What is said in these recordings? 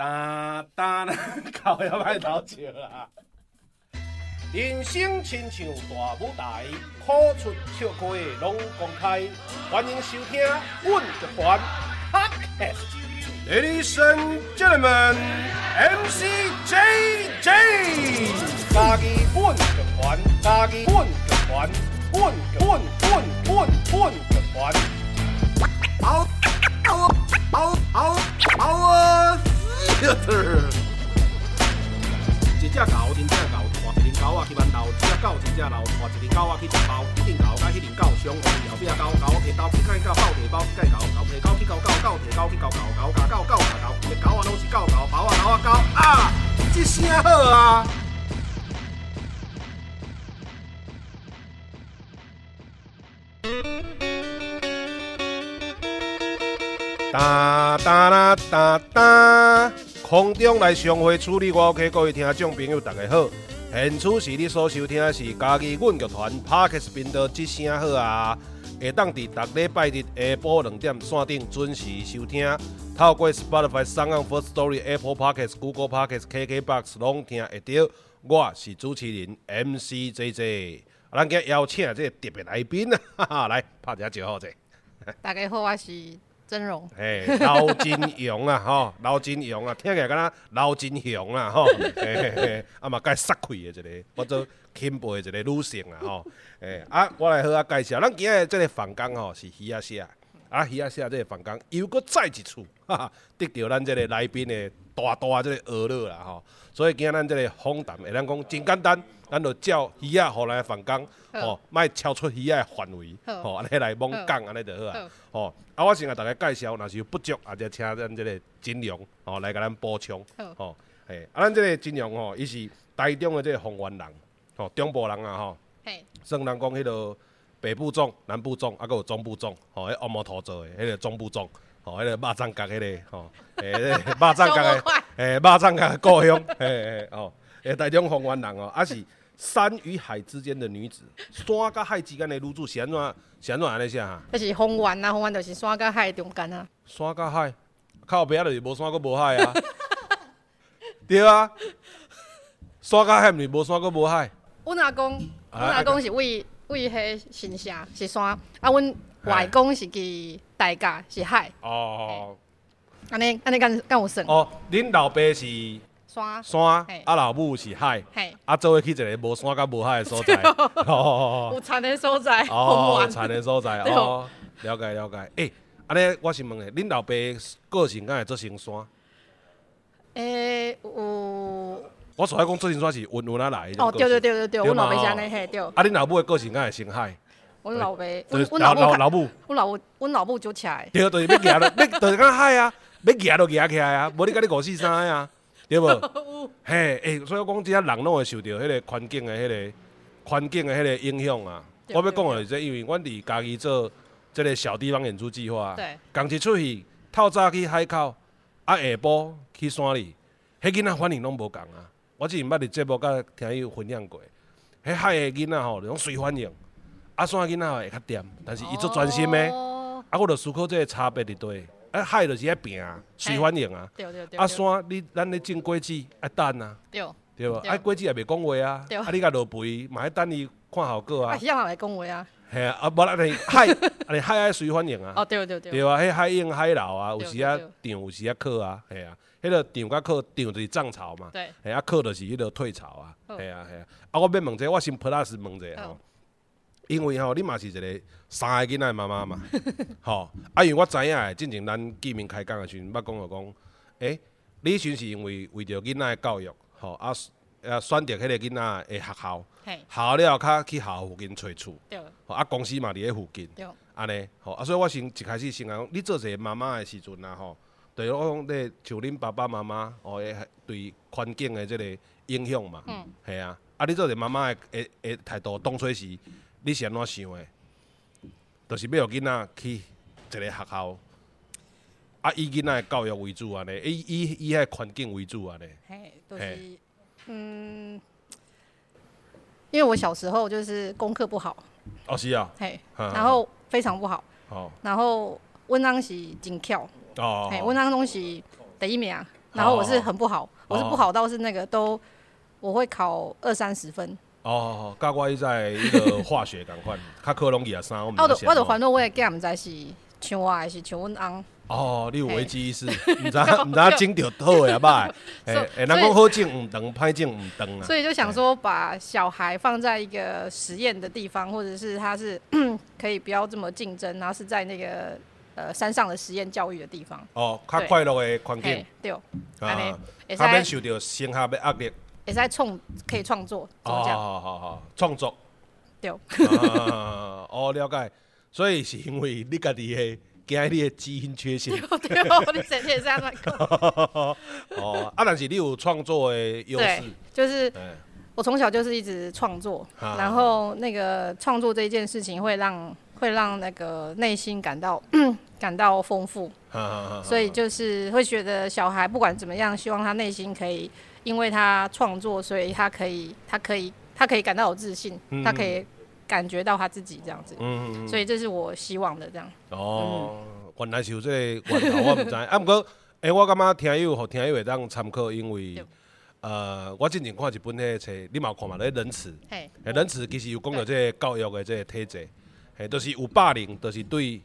哒哒啦，靠要歹偷笑啦。人生亲像大舞台，苦出笑开拢公开。欢迎收听阮乐团。Ladies and gentlemen, MC JJ。家己阮乐团，家己阮乐团，阮阮阮阮阮乐团。嗷嗷嗷嗷嗷啊！一只狗，真正狗。换一只狗仔去馒头，一只狗真正老，带一只狗仔去食包，一只狗甲迄只狗相共，后壁狗狗摕刀去甲伊狗包摕包，去甲狗狗摕狗去咬狗，狗摕狗去咬狗，狗咬狗，狗咬狗，一个狗仔拢是狗狗，包啊狗啊狗啊，这声好啊！哒哒啦哒哒，空中来相会处理我 OK，各位听众朋友大家好。现处时你所收听的是家己阮乐团 Podcast 频道，一声好啊！会当伫逐礼拜日下晡两点线顶准时收听，透过 Spotify、SoundOn、Firstory、Apple Podcast、Google Podcast、KKBox 拢听会到。我是主持人 MC JJ，咱今邀请这个特别来宾啊，哈哈，来拍一下招呼者。大家好，我是。真容，嘿，刘真勇啊，吼，刘真勇啊，听起来敢若刘真雄啊，吼，嘿嘿嘿，啊嘛该杀气的一个，我做钦佩的一个女性啊，吼，诶，啊，我来好啊介绍，咱今日这个房间吼是鱼仔写，啊，鱼仔写这个房间又搁再一次，哈哈，得到咱这个来宾的大大这个娱乐啦，吼，所以今日咱这个访谈会咱讲真简单。咱就照鱼仔互来反纲，吼，莫超出鱼仔的范围，吼，安尼来猛讲，安尼就好啊，吼。啊，我先甲大家介绍，若是有不足，啊就请咱这个金荣，吼，来甲咱补充，吼，嘿，啊，咱这个金荣吼，伊是台中的这个丰原人，吼，中部人啊，吼，算人讲迄个北部粽、南部粽，啊，搁有中部粽，吼，迄黑毛土做的，迄个中部粽，吼，迄个肉粽角，迄个，吼，诶，肉粽角的，诶，肉粽角的故乡，嘿嘿，吼，诶，台中丰原人哦，啊是。山与海之间的女子，山甲海之间的女子，是安怎？是安怎安尼写哈？就是丰原啊，丰原就是山甲海中间啊。山甲海，靠边就是无山佫无海啊。对啊，山甲海毋是无山佫无海。阮阿公，阮阿公是为为迄新城是山，啊，阮外公是去大甲是海。哦。安尼安尼敢敢有算？哦，恁老爸是。山山，啊老母是海，啊做伙去一个无山甲无海的所在，有田的所在，哦，有田的所在，哦，了解了解。诶，安尼我是问诶，恁老爸个性敢会做成山？诶，有。我所爱讲做成山是温温啊来。哦，对对对对对，阮老爸是安尼嘿，对。啊，恁老母的个性敢会成海？阮老爸，阮老老老母，阮老母，阮老母就起来。对，就是要行了，要就是讲海啊，要行就行起来啊，无你甲你五四三啊。对无？嘿，诶、欸，所以讲，即个人拢会受到迄个环境的迄、那个环境的迄个影响啊。对对对，我要讲的是，因为阮伫家己做即个小地方演出计划，刚对一出去，透早去海口，啊下晡去山里，迄囡仔反应拢无共啊。我之前捌伫节目甲听伊有分享过，迄海的囡仔吼，拢随反应，啊山囡仔会较点，但是伊足专心的，哦、啊，我着思考即个差别伫佗。啊，海就是爱拼啊，水反应啊。对对对。啊，山你咱咧种果子爱等啊。对。对无？啊，果子也袂讲话啊。对。啊，你甲落肥嘛爱等伊看效果啊。啊，啥也袂讲话啊。系啊，啊无咱你海，啊你海爱水反应啊。哦，对对对。对啊，迄海涌海流啊，有时啊涨，有时啊靠啊，系啊。迄个涨甲靠，涨就是涨潮嘛。对。系啊，靠就是迄个退潮啊。系啊系啊。啊，我要问者，我先 plus 问者吼。因为吼，你嘛是一个三个囡仔妈妈嘛，吼，啊，因为我知影的，之前咱见面开讲的时阵，捌讲着讲，诶，你阵是因为为着囡仔的教育，吼，啊，啊，选择迄个囡仔的学校，学校了后较去学校附近找厝，吼，啊，公司嘛伫咧附近，对，安尼，吼，啊，所以我先一开始先讲，你做一个妈妈的时阵啊，吼，对我讲，咧像恁爸爸妈妈，哦，会对环境的即个影响嘛，嗯，系啊，啊，你做一个妈妈的诶诶态度，当初是。你是安怎想的？就是要互囡仔去一个学校，啊，以囡仔的教育为主安尼，以以以遐环境为主安尼。嘿，就是，嗯，因为我小时候就是功课不好。哦，是啊。嘿，然后非常不好。哦。然后，文章是真巧。哦。嘿，阮翁拢是第一名。然后我是很不好，我是不好到是那个都我会考二三十分。哦，教我在一个化学赶快，较科拢二三，我 我我就烦恼我的囝毋知是像我还是像阮翁。哦，你有危机意识，毋知 毋知整着好诶啊歹？诶诶，人讲好整毋长，歹整毋长啊。所以就想说，把小孩放在一个实验的地方，或者是他是 可以不要这么竞争，然后是在那个呃山上的实验教育的地方。哦，较快乐的环境。对。啊。他免受到生下的压力。也是在创，可以创作。哦，好好好，创作。对。哦，了解。所以是因为你家己的。惊你的基因缺陷。对 对，你整天这样讲。哦，啊，但是你有创作的优势。就是我从小就是一直创作，然后那个创作这一件事情会让会让那个内心感到 感到丰富。所以就是会觉得小孩不管怎么样，希望他内心可以，因为他创作，所以他可以他可以他可以感到有自信，他可以。感觉到他自己这样子，嗯嗯，所以这是我希望的这样。哦，原来是有这个源头，我唔知。啊，不过，诶，我感觉听友和听友会当参考，因为，呃，我之前看一本迄个册，你嘛有看嘛？咧仁慈，诶，仁慈其实有讲到这个教育的这个体制，诶，就是有霸凌，就是对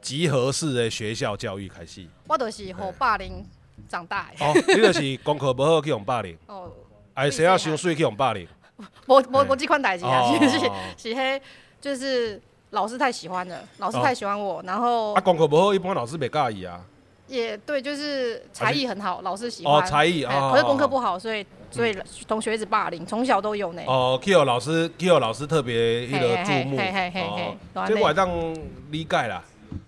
集合式的学校教育开始。我就是好霸凌长大的。哦，你就是功课不好去用霸凌。哦。哎，谁要伤水去用霸凌？无无无即款代志啊，其 实是是迄，就是老师太喜欢了，老师太喜欢我，然后啊，功课不好，一般老师袂介意啊。也对，就是才艺很好，老师喜欢。哦，才艺啊，可是功课不好，所以所以同学一直霸凌，从小都有呢。哦，Q 老师，Q 老师特别那个注目，哦，这我当理解啦，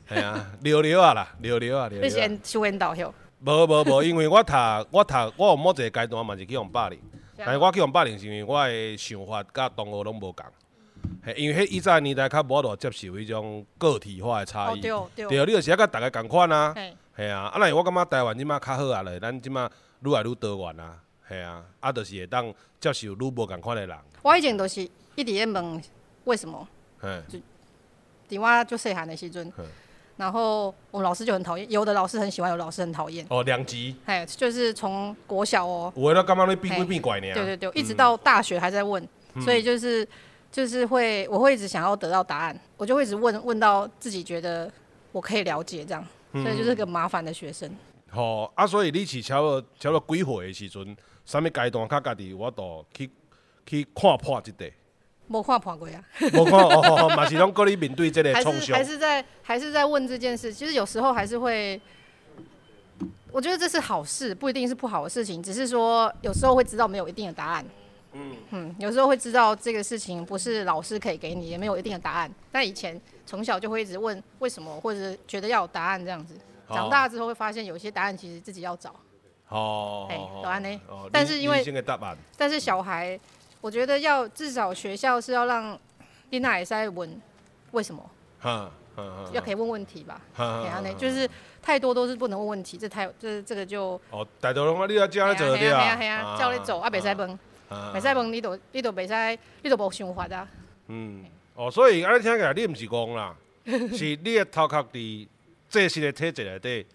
系啊，聊聊啊啦，聊聊啊，聊你先修引导后。无无无，因为我读我读我有某一个阶段嘛是去用霸凌。但是我去用霸凌是因为我的想法甲同学拢无共，因为迄以前年代较无多接受迄种个体化的差异，对，你就是要甲大家共款啊，系啊，啊，那我感觉台湾即马较好啊嘞，咱即马愈来愈多元啊，系啊，啊，就是会当接受愈无共款的人。我以前都是一直在问为什么，就伫我就细汉的时阵。然后我们老师就很讨厌，有的老师很喜欢，有的老师很讨厌。哦，两极。哎，就是从国小哦。我那刚刚那变鬼变怪呢。对对对，一直到大学还在问，嗯、所以就是就是会，我会一直想要得到答案，我就会一直问问到自己觉得我可以了解这样，所以就是个麻烦的学生。好、嗯哦、啊，所以你是超了超了几岁的时阵，什么阶段较家己我都去去看破这个。没看破过啊！没看哦，嘛是拢跟你面对这个冲击。还是在还是在问这件事，其实有时候还是会，我觉得这是好事，不一定是不好的事情，只是说有时候会知道没有一定的答案。嗯嗯，有时候会知道这个事情不是老师可以给你，也没有一定的答案。但以前从小就会一直问为什么，或者觉得要有答案这样子。长大之后会发现有些答案其实自己要找。哦。哎，答案呢？但是因为但是小孩。我觉得要至少学校是要让丽娜也是在问为什么，要可以问问题吧，给他呢，就是太多都是不能问问题，这太这这个就哦，大多拢你要叫你走对啊，叫你走啊，袂使问，袂使问，你都你都袂使，你都无想法啊。嗯，哦，所以安尼听起来你毋是讲啦，是你的头壳伫这些个体制内底。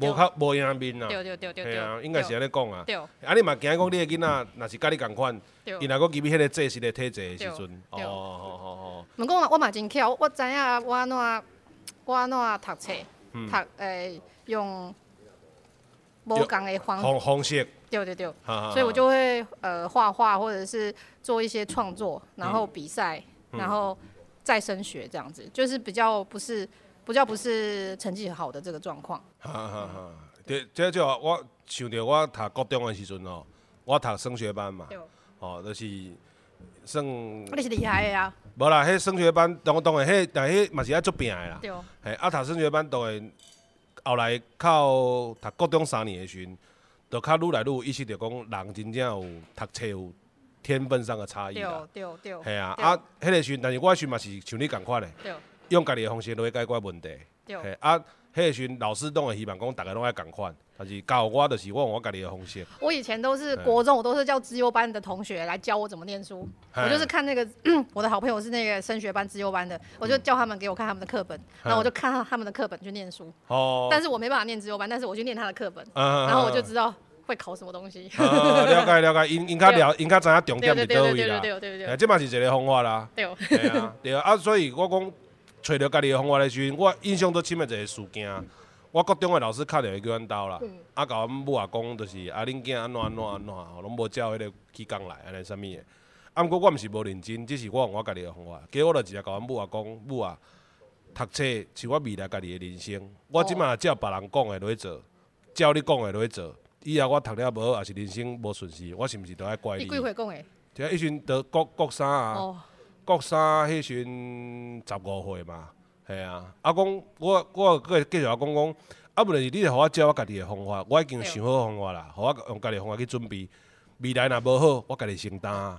无较无赢面啊，系啊，应该是安尼讲啊。对。啊，你嘛惊讲你的囡仔，若是甲你共款，伊若阁入去迄个正式的体制的时阵，哦哦哦哦。毋过我嘛真巧，我知影我安怎我安怎读册，读诶用无共的方方方式。对对对。所以我就会呃画画，或者是做一些创作，然后比赛，然后再升学这样子，就是比较不是。比较不是成绩好的这个状况。哈哈哈，对，这就我想到我读高中的时阵哦，我读升学班嘛，哦，就是算。你是厉害的啊。无啦，迄升学班当当然，迄但迄嘛是爱做拼的啦。对。嘿，啊，读升学班当然，后来靠读高中三年的时阵，就较愈来愈有意识到讲人真正有读册有天分上的差异啦。对对对。嘿啊，啊，迄个时阵，但是我时阵嘛是像你共款的。对。用家己的方式来解决问题，对，啊，迄时阵老师拢会希望讲大家拢爱共款，但是教我就是我我家己的方式。我以前都是国中，我都是叫资优班的同学来教我怎么念书。我就是看那个我的好朋友是那个升学班资优班的，我就叫他们给我看他们的课本，然后我就看他们的课本去念书。哦。但是我没办法念资优班，但是我去念他的课本，然后我就知道会考什么东西。了解了解，应应该了应该知影重点在哪位啦。对对对对对。这嘛是一个方法啦。对。对啊对啊，所以我讲。找到家己的方法的时阵，我印象最深的一个事件，我国中的老师敲电话叫阮兜啦，嗯、啊，甲阮母啊讲，就是啊，恁囝安怎安怎安怎，拢无照迄个起工来，安尼啥物的。啊，毋过我毋是无认真，只是我用我家己的方法。结果我就直接甲阮母啊讲，母啊，读册是我未来家己的人生，我即马照别人讲的落去做，照你讲的落去做，以后我读了无好，也是人生无顺遂，我是毋是都爱怪你？你几岁讲的？就迄阵在国国三啊。哦国三迄时阵十五岁嘛，系啊。啊，讲我我阁会继续啊讲讲，啊，无论是你着互我教我家己的方法，我已经想好方法啦，互我用家己的方法去准备，未来若无好，我家己承担。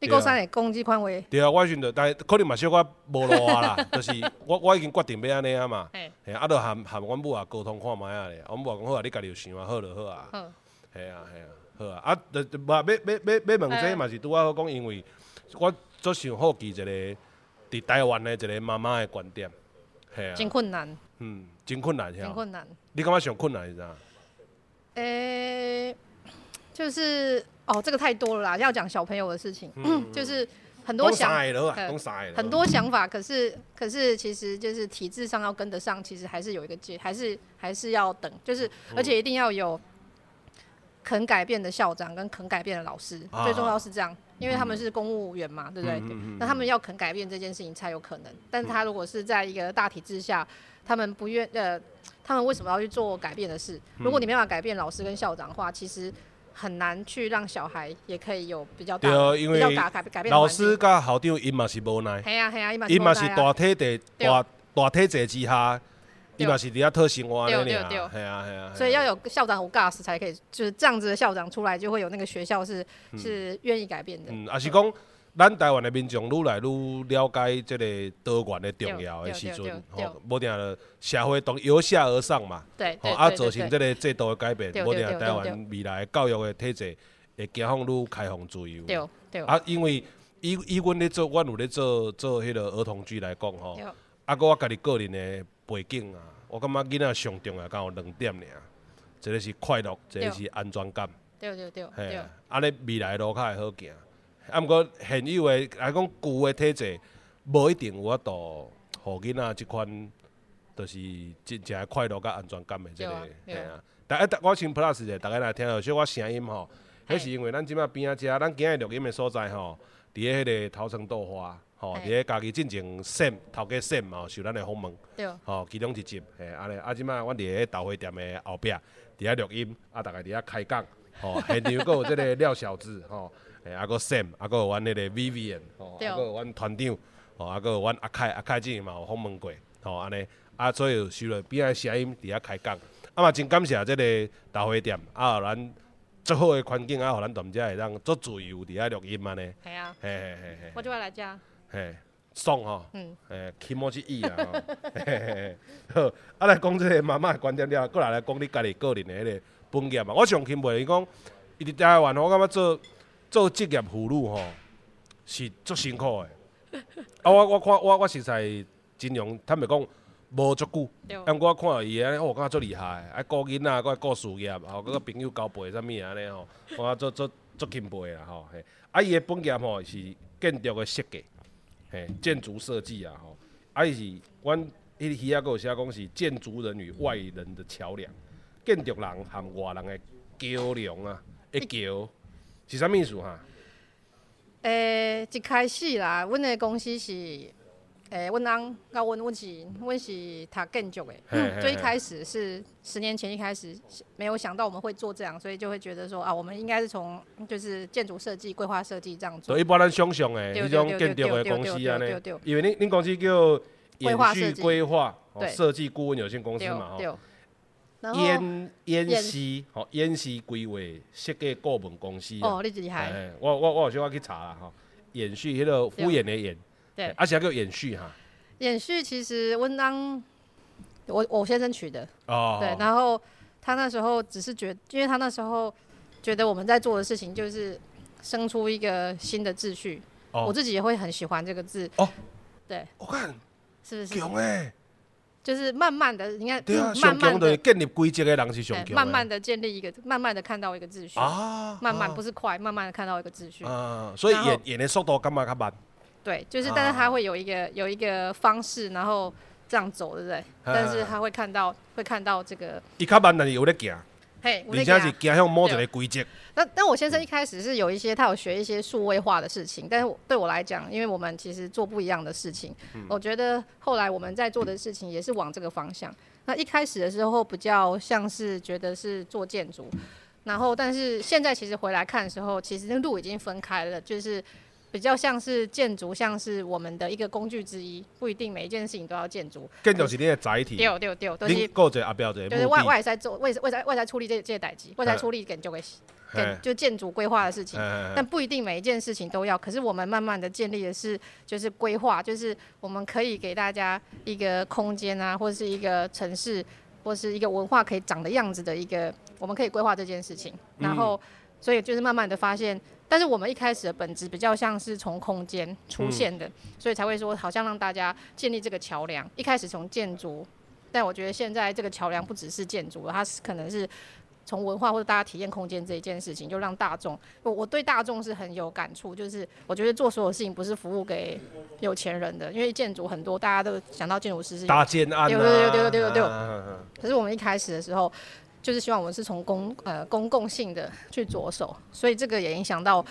你国三会讲即款话？对啊，我时阵着，但可能嘛小可无路啊啦，就是我我已经决定要安尼啊嘛。系啊，着含含阮母啊沟通看觅啊咧，阮母啊讲好啊，你家己有想啊，好就好啊。系啊系啊，好啊。啊，着着嘛要要要要问这嘛是拄啊好讲，因为我。做想好奇一个伫台湾的一个妈妈的观点，系啊，真困难，嗯，真困难，真困难。你感觉上困难是啥？诶、欸，就是哦，这个太多了啦，要讲小朋友的事情，嗯、就是很多想，很多想法，可是可是其实就是体制上要跟得上，其实还是有一个阶，还是还是要等，就是而且一定要有肯改变的校长跟肯改变的老师，啊、最重要是这样。因为他们是公务员嘛，嗯、对不对？嗯嗯嗯、那他们要肯改变这件事情才有可能。但是他如果是在一个大体制下，他们不愿呃，他们为什么要去做改变的事？如果你没办法改变老师跟校长的话，其实很难去让小孩也可以有比较大、哦、比较大改改变。老师跟校长因嘛是无奈，系啊系啊，因嘛是大体的大大体制之下。伊嘛是伫遐讨生活安尼尔，系啊系啊，所以要有校长有 gas 才可以，就是这样子的校长出来，就会有那个学校是是愿意改变的。嗯，也是讲咱台湾的民众愈来愈了解这个多元的重要的时阵，吼，无定了社会从由下而上嘛，对，啊，造成这个制度的改变，无定台湾未来教育的体制会解放愈开放自由。对对。啊，因为以以阮咧做，阮有咧做做迄个儿童剧来讲吼，啊，搁我家己个人的背景啊。我感觉囡仔上重要，敢有两点尔，一个是快乐，一个是安全感。对对对。嘿啊，安尼未来路较会好行。啊，毋过现有诶来讲旧的体制，无一定有法度，互囡仔即款，就是真正快乐甲安全感的即个。嘿啊。但一我先 plus 者，大家来听下小我声音吼，迄是因为咱即摆边仔遮，咱今日录音的所在吼，伫迄个头城豆花。吼，伫个家己进前线头家线嘛，受咱的访问。对。吼，其中一集，嘿，安尼，啊，即摆阮伫个豆花店的后壁，伫遐录音，啊，逐个伫遐开讲，吼，现场阁有即个廖小子，吼，诶，啊，阁 Sam，啊，阁有阮迄个 Vivian，吼，啊，阁有阮团长，吼，啊，阁有阮阿凯，阿凯之前嘛有访问过，吼，安尼，啊，所以收了边仔声音伫遐开讲，啊嘛真感谢即个豆花店，啊，互咱足好的环境，啊，互咱踮遮会当足自由伫遐录音安尼。系啊。嘿嘿嘿嘿。我就要来遮。嘿，爽吼，诶，起毛之意啊，嘿嘿嘿，好，啊来讲即个妈妈的观点了，过来来讲你家己个人的迄个本业嘛。我上钦佩伊讲，伊伫台湾，我感觉做做职业妇女吼是足辛苦的。啊，我我看我我实在尽量坦白讲无足久，啊，我看伊安尼，我感觉足厉害，啊顾囡仔，搁爱顾事业，吼，搁个朋友交陪啥物安尼吼，我感觉足足足钦佩啦吼。嘿，啊，伊的本业吼是建筑的设计。嘿，建筑设计啊，吼，啊伊是，阮迄个鱼仔阁有写讲是建筑人与外人的桥梁，建筑人和外人的桥梁啊，一桥是啥物意思哈？诶、欸，一开始啦，阮的公司是。诶，阮翁甲阮阮是阮是读建筑诶，最一开始是十年前一开始没有想到我们会做这样，所以就会觉得说啊，我们应该是从就是建筑设计、规划设计这样做。所以一般咱想象诶，迄种建筑的公司啊，呢，因为恁恁公司叫延续规划设计顾问有限公司嘛，吼。延延续吼，延续规划设计顾问公司。哦，你厉害。我我我有小可去查啦，吼，延续迄个敷衍的延。对，而且还叫延续哈。延续其实，温当我我先生取的。哦。对，然后他那时候只是觉得，因为他那时候觉得我们在做的事情就是生出一个新的秩序。哦。我自己也会很喜欢这个字。哦。对。我看。是不是？强诶。就是慢慢的，你看，对啊，慢慢的建立规则的人是上强。慢慢的建立一个，慢慢的看到一个秩序。啊。慢慢不是快，慢慢的看到一个秩序。嗯，所以演演的速度干嘛较慢？对，就是，但是他会有一个有一个方式，然后这样走，对不对？但是他会看到，会看到这个。伊较慢，但是有咧行。嘿，而且是行向某一个规则。那但我先生一开始是有一些，他有学一些数位化的事情，但是对我来讲，因为我们其实做不一样的事情，嗯、我觉得后来我们在做的事情也是往这个方向。那一开始的时候比较像是觉得是做建筑，然后但是现在其实回来看的时候，其实那路已经分开了，就是。比较像是建筑，像是我们的一个工具之一，不一定每一件事情都要建筑。建筑是你的载体。对对对，都是。构造阿标的。就是外外在做，外外在外在处理这这些代志，外在处理建筑的，跟就建筑规划的事情。但不一定每一件事情都要。可是我们慢慢的建立的是，就是规划，就是我们可以给大家一个空间啊，或者是一个城市，或是一个文化可以长的样子的一个，我们可以规划这件事情。然后，所以就是慢慢的发现。但是我们一开始的本质比较像是从空间出现的，嗯、所以才会说好像让大家建立这个桥梁。一开始从建筑，但我觉得现在这个桥梁不只是建筑，它是可能是从文化或者大家体验空间这一件事情，就让大众。我我对大众是很有感触，就是我觉得做所有事情不是服务给有钱人的，因为建筑很多大家都想到建筑师是大建案、啊，对对对对对对对。可是我们一开始的时候。就是希望我们是从公呃公共性的去着手，所以这个也影响到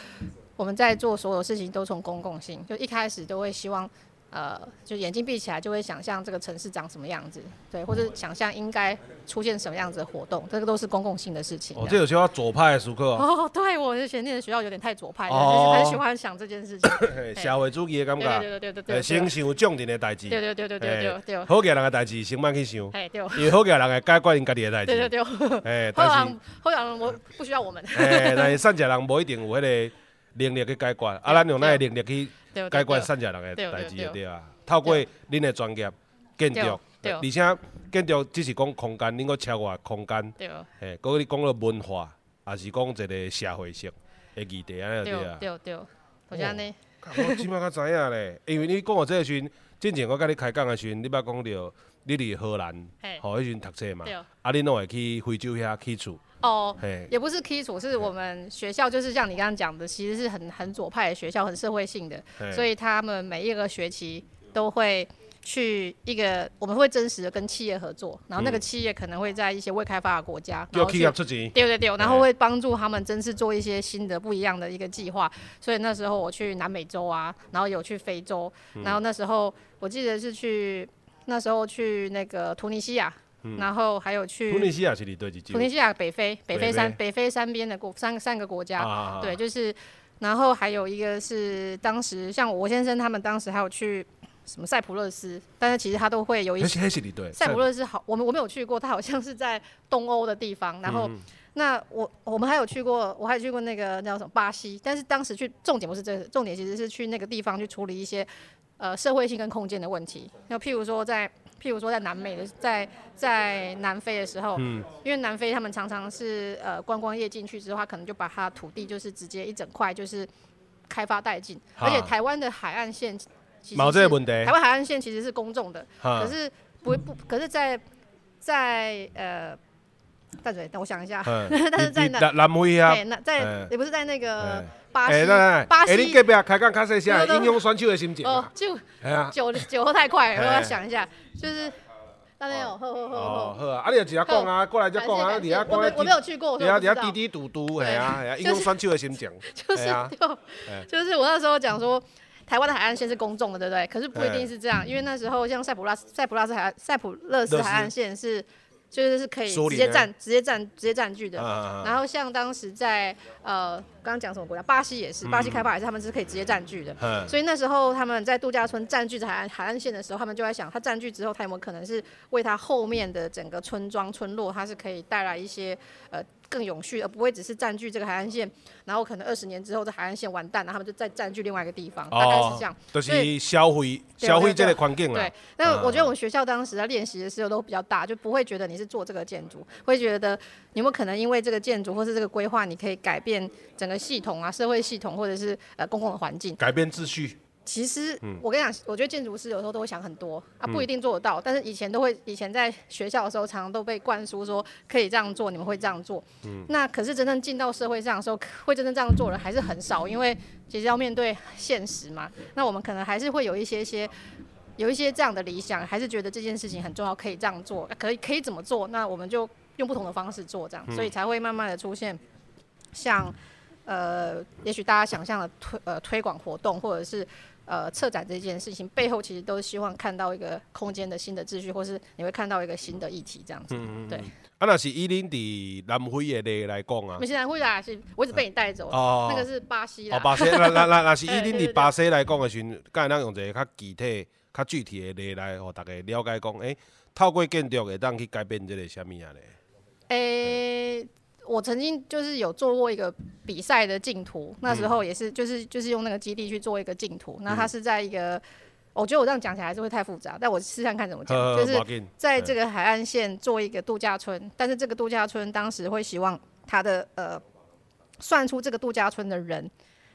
我们在做所有事情都从公共性，就一开始都会希望。呃，就眼睛闭起来就会想象这个城市长什么样子，对，或者想象应该出现什么样子的活动，这个都是公共性的事情。哦，这有些左派的时刻哦，对，我以前念的学校有点太左派了，哦、很喜欢想这件事情。社会主义的感觉。对对对对对。先想重点的代志。对对对对对对对。好嘅人的代志先慢去想。哎对。因为好嘅人会解决因家己的代志。对对对。哎，但是。好人我不需要我们。哎，但是善解人无一定有迄个能力去解决，啊，咱用咱的能力去解决善食人的代志就对啊。透过恁的专业建筑，而且建筑只是讲空间，恁个超越空间，嘿，搁你讲了文化，也是讲一个社会性的议题安尼对啊。对对，好像呢。我即摆较知影咧，因为你讲我这个时阵，之前我甲你开讲的时阵，你捌讲着你伫荷兰，吼，迄时阵读册嘛，啊，恁拢会去非洲遐起厝。哦，也不是基础，是我们学校就是像你刚刚讲的，其实是很很左派的学校，很社会性的，所以他们每一个学期。都会去一个，我们会真实的跟企业合作，然后那个企业可能会在一些未开发的国家，然后去对对对，然后会帮助他们真是做一些新的不一样的一个计划。所以那时候我去南美洲啊，然后有去非洲，然后那时候我记得是去那时候去那个突尼西亚，然后还有去突尼西亚是对突尼西亚北非北非山北非山边的国三三个国家，对，就是，然后还有一个是当时像我先生他们当时还有去。什么塞浦路斯？但是其实他都会有一些。塞浦路斯好，我们我没有去过，它好像是在东欧的地方。然后，嗯、那我我们还有去过，我还有去过那个叫什么巴西。但是当时去重点不是这个，重点其实是去那个地方去处理一些呃社会性跟空间的问题。那譬如说在譬如说在南美的在在南非的时候，嗯、因为南非他们常常是呃观光业进去之后，他可能就把他土地就是直接一整块就是开发殆尽，而且台湾的海岸线。冇这个问题。台湾海岸线其实是公众的，可是不不，可是在在呃淡水，等我想一下，但是在南南非啊，那在也不是在那个巴西，巴西。哎，你隔壁开讲卡细声，影响选手的心情。哦，就酒酒喝太快，我要想一下，就是大家有喝喝喝喝。喝啊，啊你就直接讲啊，过来就讲啊，你啊，我我没有去过，你啊你啊滴滴嘟嘟，哎呀，英雄选手的心情。就是就就是我那时候讲说。台湾的海岸线是公众的，对不对？可是不一定是这样，因为那时候像塞浦拉斯、塞浦拉斯海岸、塞浦勒斯海岸线是，就是是可以直接占、直接占、直接占据的。然后像当时在呃，刚刚讲什么国家？巴西也是，巴西开发也是，他们是可以直接占据的。所以那时候他们在度假村占据着海岸海岸线的时候，他们就在想，他占据之后，他有没有可能是为他后面的整个村庄村落，它是可以带来一些呃。更永续，而不会只是占据这个海岸线，然后可能二十年之后这海岸线完蛋了，他们就再占据另外一个地方，大概是这样。就是消费消费这个环境了。对，那我觉得我们学校当时在练习的时候都比较大，就不会觉得你是做这个建筑，会觉得有没有可能因为这个建筑或是这个规划，你可以改变整个系统啊，社会系统或者是呃公共的环境，改变秩序。其实我跟你讲，我觉得建筑师有时候都会想很多啊，不一定做得到。但是以前都会，以前在学校的时候，常常都被灌输说可以这样做，你们会这样做。嗯那可是真正进到社会上的时候，会真正这样做的人还是很少，因为其实要面对现实嘛。那我们可能还是会有一些些，有一些这样的理想，还是觉得这件事情很重要，可以这样做，可以可以怎么做？那我们就用不同的方式做，这样，所以才会慢慢的出现像呃，也许大家想象的推呃推广活动，或者是。呃，策展这件事情背后，其实都是希望看到一个空间的新的秩序，或是你会看到一个新的议题这样子。嗯嗯对。啊，那是以恁伫南非的例来讲啊。不是南非啦，是我一直被你带走。哦。那个是巴西啦。哦，巴西，那那那那是以恁伫巴西来讲的时阵，敢会当用一个较具体、较具体的例来，互大家了解讲，诶、欸，透过建筑会当去改变这个什么啊咧？诶、欸。我曾经就是有做过一个比赛的竞图，那时候也是就是就是用那个基地去做一个竞图。那它是在一个，我觉得我这样讲起来还是会太复杂，但我试试看怎么讲。就是在这个海岸线做一个度假村，但是这个度假村当时会希望他的呃算出这个度假村的人，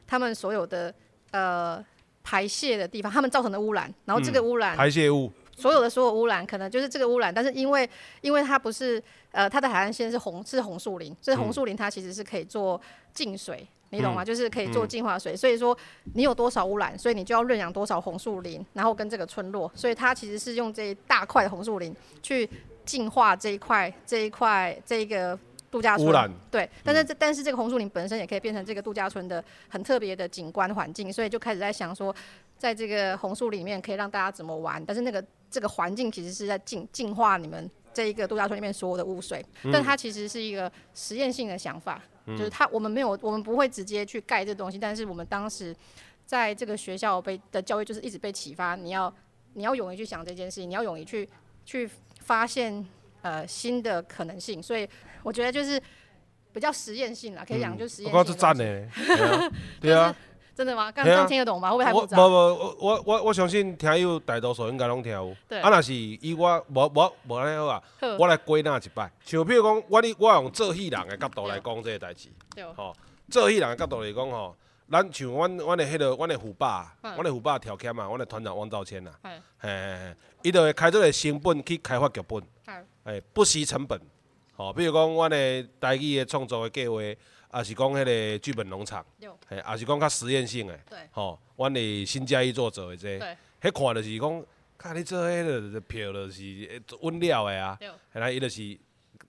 他们所有的呃排泄的地方，他们造成的污染，然后这个污染排泄物。所有的所有污染，可能就是这个污染，但是因为因为它不是呃，它的海岸线是红是红树林，所以红树林它其实是可以做净水，嗯、你懂吗？就是可以做净化水，嗯、所以说你有多少污染，所以你就要认养多少红树林，然后跟这个村落，所以它其实是用这一大块的红树林去净化这一块这一块这一个度假村。污染。对，但是这、嗯、但是这个红树林本身也可以变成这个度假村的很特别的景观环境，所以就开始在想说，在这个红树林里面可以让大家怎么玩，但是那个。这个环境其实是在净净化你们这一个度假村里面所有的污水，嗯、但它其实是一个实验性的想法，嗯、就是它我们没有我们不会直接去盖这东西，但是我们当时在这个学校被的教育就是一直被启发，你要你要勇于去想这件事情，你要勇于去去发现呃新的可能性，所以我觉得就是比较实验性啦，可以讲就是实验性。我觉得赞呢，对啊。真的吗？刚刚听得懂吗？会不会太复杂？我我我我我相信听友大多数应该拢听有。对。啊，若是以我无无无安尼好啊，我来归纳一摆。像比如讲，我哩我用做戏人的角度来讲这个代志。对。吼，做戏人的角度来讲吼，咱像阮阮的迄个阮的虎爸，阮的虎爸调侃嘛，阮的团长汪兆谦呐。嘿嘿嘿，伊就会开这个成本去开发剧本。哎，不惜成本。吼，比如讲，阮的台语的创作的计划。也是讲迄个剧本农场，嘿，也是讲较实验性的，吼，阮的新嘉义做做的这，迄看就是讲，看你做迄个票就是稳了的啊，嘿啦，伊就是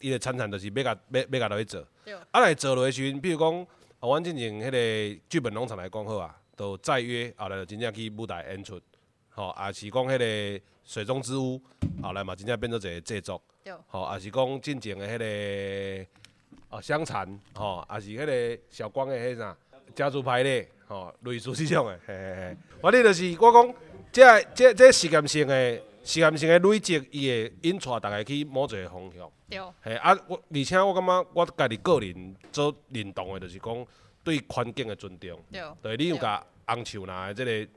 伊的产产就是要甲要要甲落去做，啊来做落的时阵，比如讲，啊，阮进前迄个剧本农场来讲好啊，都再约后来就真正去舞台演出，吼，也是讲迄个水中之屋，后来嘛真正变做一个制作，吼，也是讲进前的迄个。哦，香肠，吼，也是迄个小光的迄啥家族排列，吼，类似这种的，嘿嘿嘿。反正就是我讲，这这这实验性的实验性的累积，伊会引带大家去某一个方向。对。嘿啊，我而且我感觉我家己个人做认同的，就是讲对环境的尊重。对。对，你有甲红树林的即个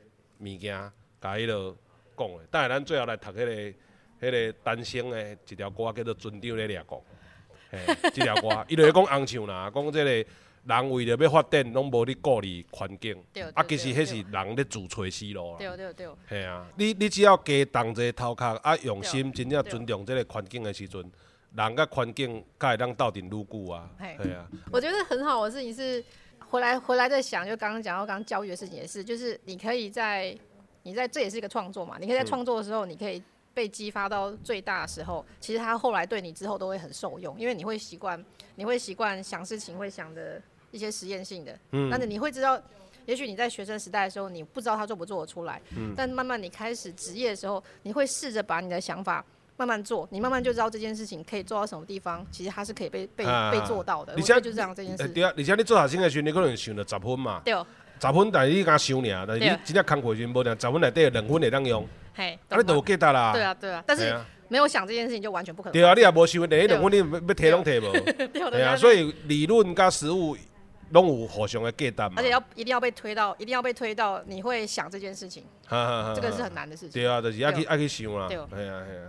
物件，甲迄落讲的，等下咱最后来读迄个迄个单声的一条歌，叫做《尊长咧掠讲》。嘿，这条歌，伊就讲红树啦，讲即个人为着要发展，拢无咧顾虑环境。啊，其实迄是人咧自找死路。对对对。嘿啊，你你只要加动这个头壳，啊，用心真正尊重即个环境的时阵，人甲环境才会当斗阵愈久啊。对啊。我觉得很好的事情是，回来回来再想，就刚刚讲到刚刚教育的事情也是，就是你可以在你在这也是一个创作嘛，你可以在创作的时候，你可以。被激发到最大的时候，其实他后来对你之后都会很受用，因为你会习惯，你会习惯想事情，会想的一些实验性的。嗯。但是你会知道，也许你在学生时代的时候，你不知道他做不做得出来。嗯。但慢慢你开始职业的时候，你会试着把你的想法慢慢做，你慢慢就知道这件事情可以做到什么地方，其实它是可以被被被做到的。你现在就这样这件事。对啊，而且你做学生的时候，你可能想了十分嘛。对。十分，但是你敢想尔，但是你真正工课时阵无定十分内底两分会当用。嘿，啊，你都有记得啦。对啊，对啊，但是没有想这件事情，就完全不可能。对啊，你也无想，第一两问你要要提拢提无？对啊，所以理论加实务拢有互相的价值。而且要一定要被推到，一定要被推到，你会想这件事情。这个是很难的事情。对啊，就是要去要去想啦。对啊，对啊，对啊。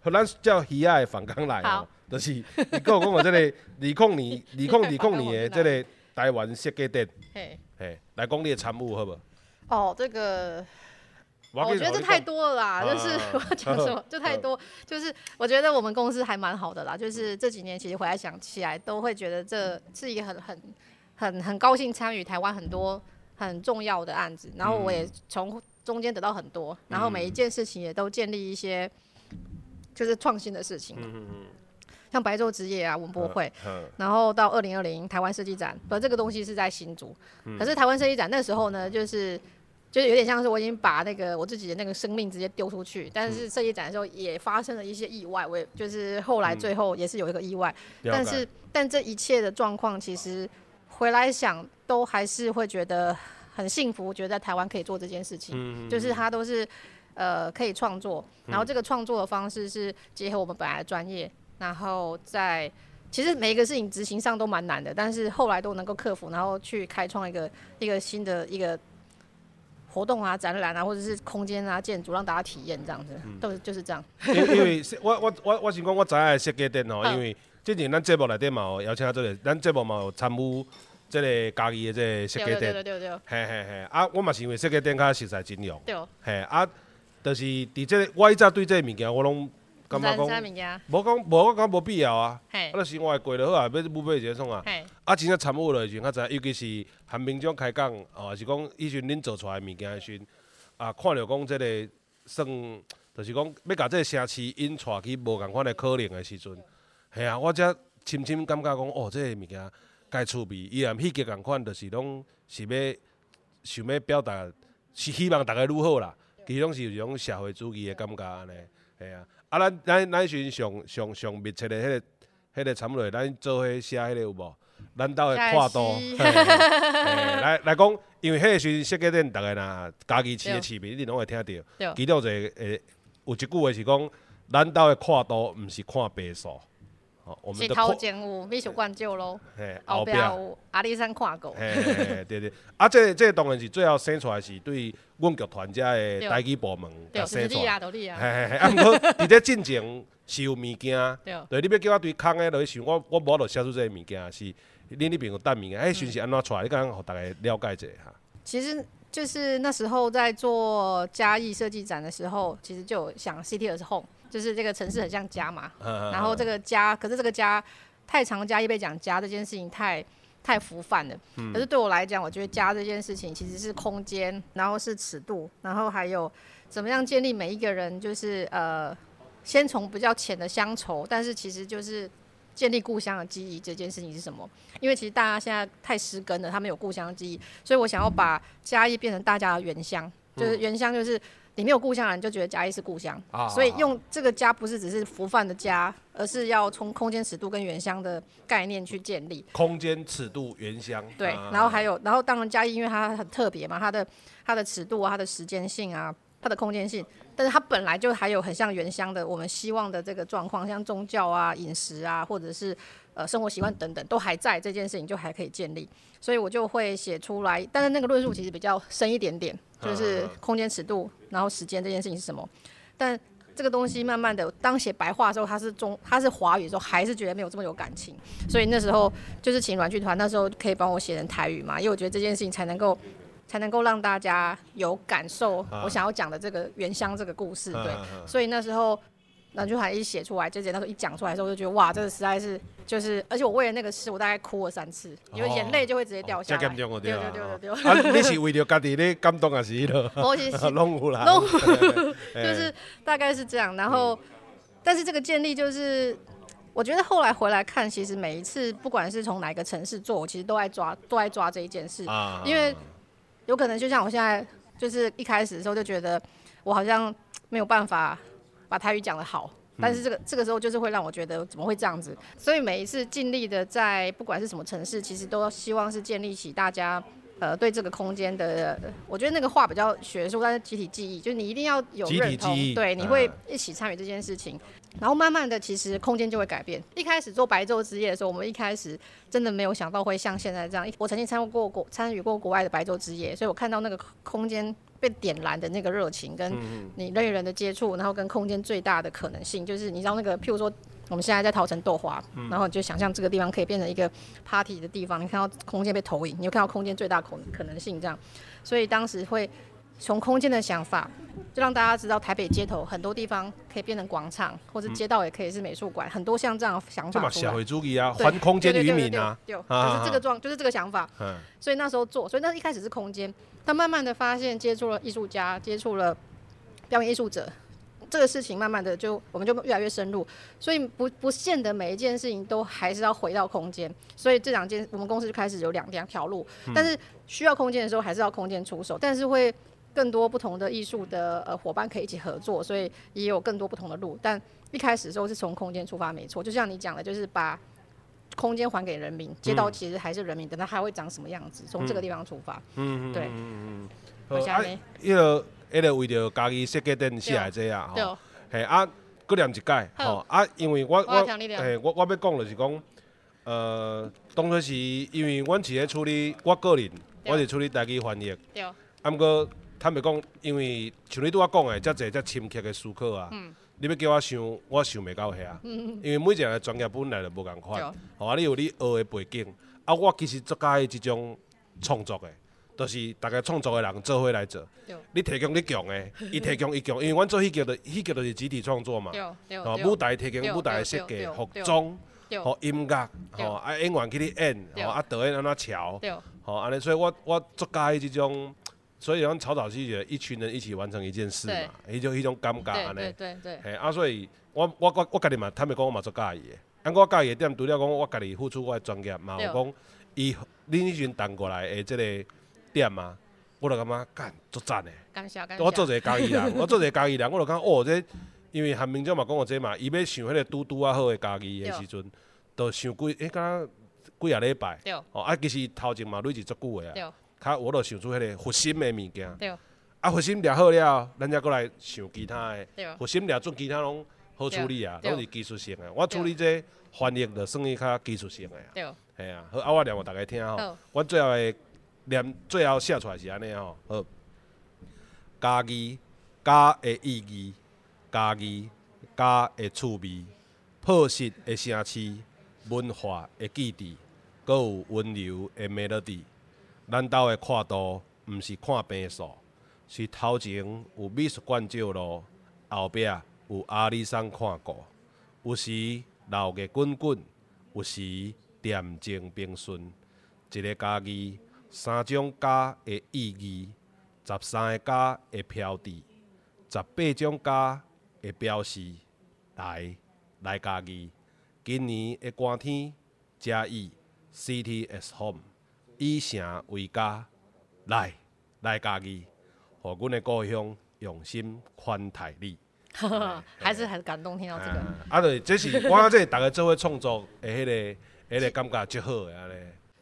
好，咱叫鱼仔的访纲来哦，就是你跟我讲我这个二零二二二零二零年的这个 台湾设计展，嘿，嘿，来讲你的产物好不？哦，这个。我觉得这太多了啦，就是 我要讲什么就太多，就是我觉得我们公司还蛮好的啦，就是这几年其实回来想起来，都会觉得这是一个很很很很高兴参与台湾很多很重要的案子，然后我也从中间得到很多，然后每一件事情也都建立一些就是创新的事情，像白昼之夜啊文博会，然后到二零二零台湾设计展，不，这个东西是在新竹，可是台湾设计展那时候呢，就是。就是有点像是我已经把那个我自己的那个生命直接丢出去，但是设计展的时候也发生了一些意外，我也就是后来最后也是有一个意外，嗯、但是但这一切的状况其实回来想都还是会觉得很幸福，觉得在台湾可以做这件事情，嗯、就是它都是呃可以创作，然后这个创作的方式是结合我们本来的专业，然后在其实每一个事情执行上都蛮难的，但是后来都能够克服，然后去开创一个一个新的一个。活动啊、展览啊，或者是空间啊、建筑，让大家体验这样子，嗯、都是就是这样。因因为我我我我是讲我知影设计店哦，因为之前咱节目内底嘛有邀请这个，咱节目嘛有参与这个家己的这个设计店。对对对对。嘿嘿嘿，啊，我嘛是因为设计展较实在真用。对。嘿啊，就是伫这个我一直对这个物件我拢。感觉讲，无讲无我讲无必要啊，啊，着生活过就好啊，要不买一个创啊，啊，真正参与落去，较知，尤其是韩明章开讲，哦，是讲以前恁做出来物件的时阵，啊，看着讲即个算，就是讲要甲即个城市引带去无共款的可能的时阵，系啊，我则深深感觉讲，哦，即个物件介趣味，依然迄个共款，就是拢是要想要表达，是希望大家愈好啦，其实拢是有一种社会主义的感觉安尼，系啊。啊，咱咱咱时阵上上上密切的迄个迄个参与，咱做伙写迄个有无？咱兜的跨度，来来讲，因为迄个时阵设计展，逐个若家己饲的市民一定拢会听到。其中一个诶，有一句话是讲，咱兜的跨度毋是看倍数。是头前有美术馆照咯，后壁。有阿里山看过。对对，啊，这这当然是最后生出来是对阮剧团遮的台语部门甲生出来。嘿嘿嘿，啊，毋过 伫这进前是有物件，对，你要叫我对空的落去想，我我无法度写出这个物件，是恁那边有等物件，哎，讯息安怎出来？你刚刚互大家了解一下哈。其实就是那时候在做嘉义设计展的时候，其实就想 City as Home。就是这个城市很像家嘛，然后这个家，可是这个家太常嘉义被讲家这件事情太太浮泛了。可是对我来讲，我觉得家这件事情其实是空间，然后是尺度，然后还有怎么样建立每一个人，就是呃，先从比较浅的乡愁，但是其实就是建立故乡的记忆这件事情是什么？因为其实大家现在太失根了，他们有故乡的记忆，所以我想要把嘉义变成大家的原乡，就是原乡就是。你没有故乡人就觉得嘉义是故乡，啊、所以用这个家不是只是浮泛的家，而是要从空间尺度跟原乡的概念去建立。空间尺度原乡。对，啊、然后还有，然后当然嘉义因为它很特别嘛，它的它的尺度啊，它的时间性啊，它的空间性，但是它本来就还有很像原乡的我们希望的这个状况，像宗教啊、饮食啊，或者是呃生活习惯等等都还在，这件事情就还可以建立，所以我就会写出来，但是那个论述其实比较深一点点。就是空间尺度，然后时间这件事情是什么？但这个东西慢慢的，当写白话的时候，它是中，它是华语的时候，还是觉得没有这么有感情。所以那时候就是请软剧团，那时候可以帮我写成台语嘛，因为我觉得这件事情才能够，才能够让大家有感受。我想要讲的这个原乡这个故事，对。所以那时候。然后就还一写出来，就简单说一讲出来的时候，我就觉得哇，这个实在是就是，而且我为了那个诗，我大概哭了三次，因为眼泪就会直接掉下来。对对对对对。啊，你是为了家己的感动还是迄个？我是 拢有啦，就是大概是这样。然后，但是这个建立就是，我觉得后来回来看，其实每一次不管是从哪个城市做，我其实都爱抓，都爱抓这一件事。因为有可能就像我现在，就是一开始的时候就觉得我好像没有办法。把台语讲得好，但是这个、嗯、这个时候就是会让我觉得怎么会这样子？所以每一次尽力的在不管是什么城市，其实都希望是建立起大家呃，对这个空间的，我觉得那个话比较学术，但是集体记忆，就是你一定要有认同，对，你会一起参与这件事情，嗯、然后慢慢的，其实空间就会改变。一开始做白昼之夜的时候，我们一开始真的没有想到会像现在这样。我曾经参与过国参与过国外的白昼之夜，所以我看到那个空间被点燃的那个热情，跟你人与人的接触，然后跟空间最大的可能性，就是你知道那个，譬如说。我们现在在桃城豆花，然后你就想象这个地方可以变成一个 party 的地方。你看到空间被投影，你就看到空间最大可可能性这样。所以当时会从空间的想法，就让大家知道台北街头很多地方可以变成广场，或者街道也可以是美术馆，很多像这样的想法。社会主义啊，还空间于民啊，就是这个状，就是这个想法。所以那时候做，所以那一开始是空间，但慢慢的发现接触了艺术家，接触了表演艺术者。这个事情慢慢的就我们就越来越深入，所以不不见得每一件事情都还是要回到空间，所以这两件我们公司就开始有两两条路，但是需要空间的时候还是要空间出手，但是会更多不同的艺术的呃伙伴可以一起合作，所以也有更多不同的路。但一开始的时候是从空间出发，没错，就像你讲的，就是把空间还给人民，街道其实还是人民的，那它会长什么样子？从这个地方出发，嗯嗯，对，嗯嗯，下面一个。迄个为着家己设计灯写来这啊，吼，嘿啊，搁念一届，吼。啊，因为我我嘿，我我要讲就是讲，呃，当初是因为阮是咧处理我个人，我是处理家己翻译，对，啊，毋过坦白讲，因为像你拄我讲的，遮侪遮深刻的思考啊，你要叫我想，我想袂到遐，因为每一个专业本来就无共款，吼。啊，你有你学的背景，啊，我其实做介即种创作的。都是大家创作的人做伙来做，你提供你强的，伊提供伊强，因为阮做戏剧的戏剧都是集体创作嘛，吼舞台提供舞台的设计、服装、吼音乐，吼啊演员去你演，吼啊导演安怎调，吼安尼，所以我我做介即种，所以阮草草戏剧一群人一起完成一件事嘛，迄种迄种感觉安尼，嘿啊，所以我我我我家己嘛，坦白讲我嘛做介意的，啊我介意的点除了讲我家己付出我的专业，嘛有讲伊恁迄群带过来的即个。点啊，我就感觉干足赞的。我做一个家己人，我做一个家己人，我就感觉哦，这因为韩明章嘛讲过这嘛，伊要想迄个拄拄啊好的家己的时阵，都想几诶，敢若几啊礼拜。哦啊，其实头前嘛累积足久的啊。较我都想出迄个核心的物件。啊，核心掠好了，咱再过来想其他的。核心掠准，其他拢好处理啊，拢是技术性的。我处理这翻译就算伊较技术性的啊。对。啊，好，啊我念互大家听吼。我最后的。念最后写出来是安尼吼，好，家己家的意义，家己家的趣味，朴实的城市，文化的基地，阁有温柔的 melody。咱兜的跨度，毋是看坪数，是头前有美术馆照路，后壁有阿里山看顾。有时闹热滚滚，有时恬静平顺，一个家己。三种家的意义，十三个家的标志，十八种家的标示。来，来家己，今年的寒天，嘉义 City as home，以城为家。来，来家己，互阮的故乡用心款待你。还是很感动，听到这个。啊，啊对，这是我这大家做伙创作的迄个、迄个感觉最好的安尼。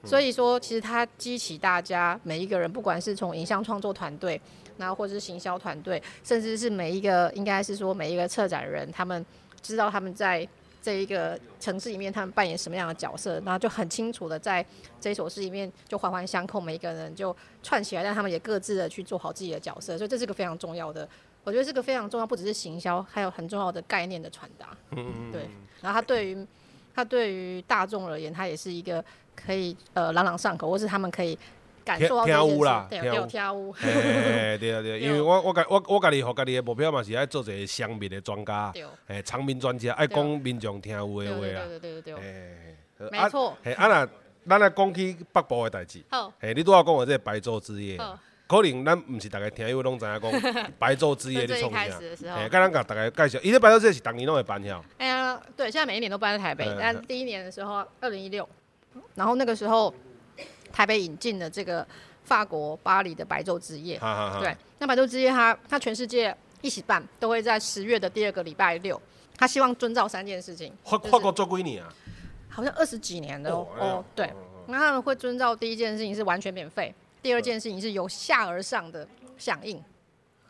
所以说，其实它激起大家每一个人，不管是从影像创作团队，然后或者是行销团队，甚至是每一个，应该是说每一个策展人，他们知道他们在这一个城市里面，他们扮演什么样的角色，然后就很清楚的在这一首诗里面就环环相扣，每一个人就串起来，让他们也各自的去做好自己的角色，所以这是个非常重要的，我觉得这个非常重要，不只是行销，还有很重要的概念的传达。嗯对，然后它对于它对于大众而言，它也是一个。可以呃朗朗上口，或是他们可以感受到这件事。对，有跳舞。对对对，因为我我家我我家己和家己的目标嘛是爱做一个乡民的专家，诶，长民专家，爱讲民众听有的话啊。对对对对。诶，没错。诶，啊那咱来讲起北部的代志。好。诶，你拄仔讲的这个白昼之夜，可能咱毋是大家听友拢知影讲 白昼之夜的创啥。诶，甲咱甲大家介绍，伊这白昼之夜是逐年拢会办晓。哎呀，对，现在每一年都办在台北，但第一年的时候，二零一六。然后那个时候，台北引进了这个法国巴黎的白昼之夜。对，那白昼之夜它它全世界一起办，都会在十月的第二个礼拜六。他希望遵照三件事情。法法国做几年啊？好像二十几年的哦。哦，对。那他们会遵照第一件事情是完全免费，第二件事情是由下而上的响应，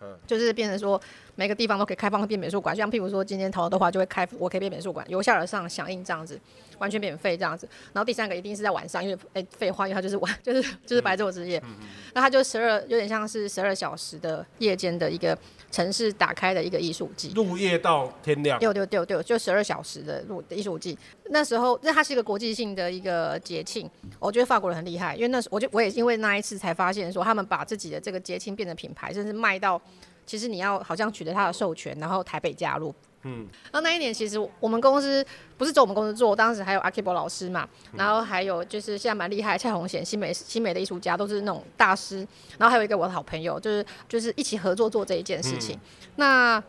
嗯，就是变成说每个地方都可以开放变美术馆，像譬如说今天桃的话就会开，我可以变美术馆，由下而上响应这样子，完全免费这样子。然后第三个一定是在晚上，因为哎废话，因为它就是晚，就是就是白昼之夜，嗯嗯、那它就十二有点像是十二小时的夜间的一个。城市打开的一个艺术季，入夜到天亮，对对对对，就十二小时的入艺术季。那时候，那它是一个国际性的一个节庆，我觉得法国人很厉害，因为那时我就我也因为那一次才发现说，他们把自己的这个节庆变成品牌，甚至卖到，其实你要好像取得他的授权，然后台北加入。嗯，然后那一年其实我们公司不是走我们公司做，当时还有阿 K 博老师嘛，然后还有就是现在蛮厉害蔡宏贤新美新美的艺术家，都是那种大师，然后还有一个我的好朋友，就是就是一起合作做这一件事情。嗯、那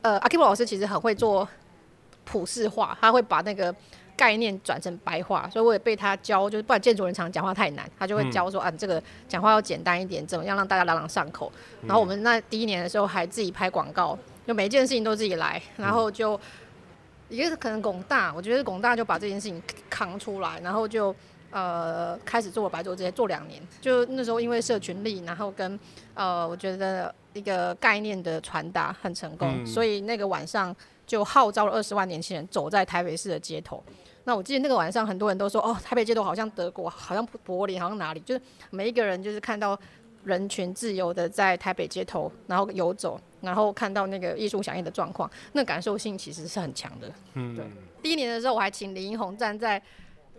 呃阿 K 博老师其实很会做普世化，他会把那个概念转成白话，所以我也被他教，就是不然建筑人常讲话太难，他就会教说、嗯、啊这个讲话要简单一点，怎么样让大家朗朗上口。然后我们那第一年的时候还自己拍广告。就每一件事情都自己来，然后就一个是可能广大，我觉得广大就把这件事情扛出来，然后就呃开始做白昼之夜，做两年。就那时候因为社群力，然后跟呃我觉得一个概念的传达很成功，嗯、所以那个晚上就号召了二十万年轻人走在台北市的街头。那我记得那个晚上很多人都说，哦，台北街头好像德国，好像柏林，好像哪里，就是每一个人就是看到。人群自由的在台北街头，然后游走，然后看到那个艺术响应的状况，那感受性其实是很强的。嗯，对。第一年的时候，我还请林英宏站在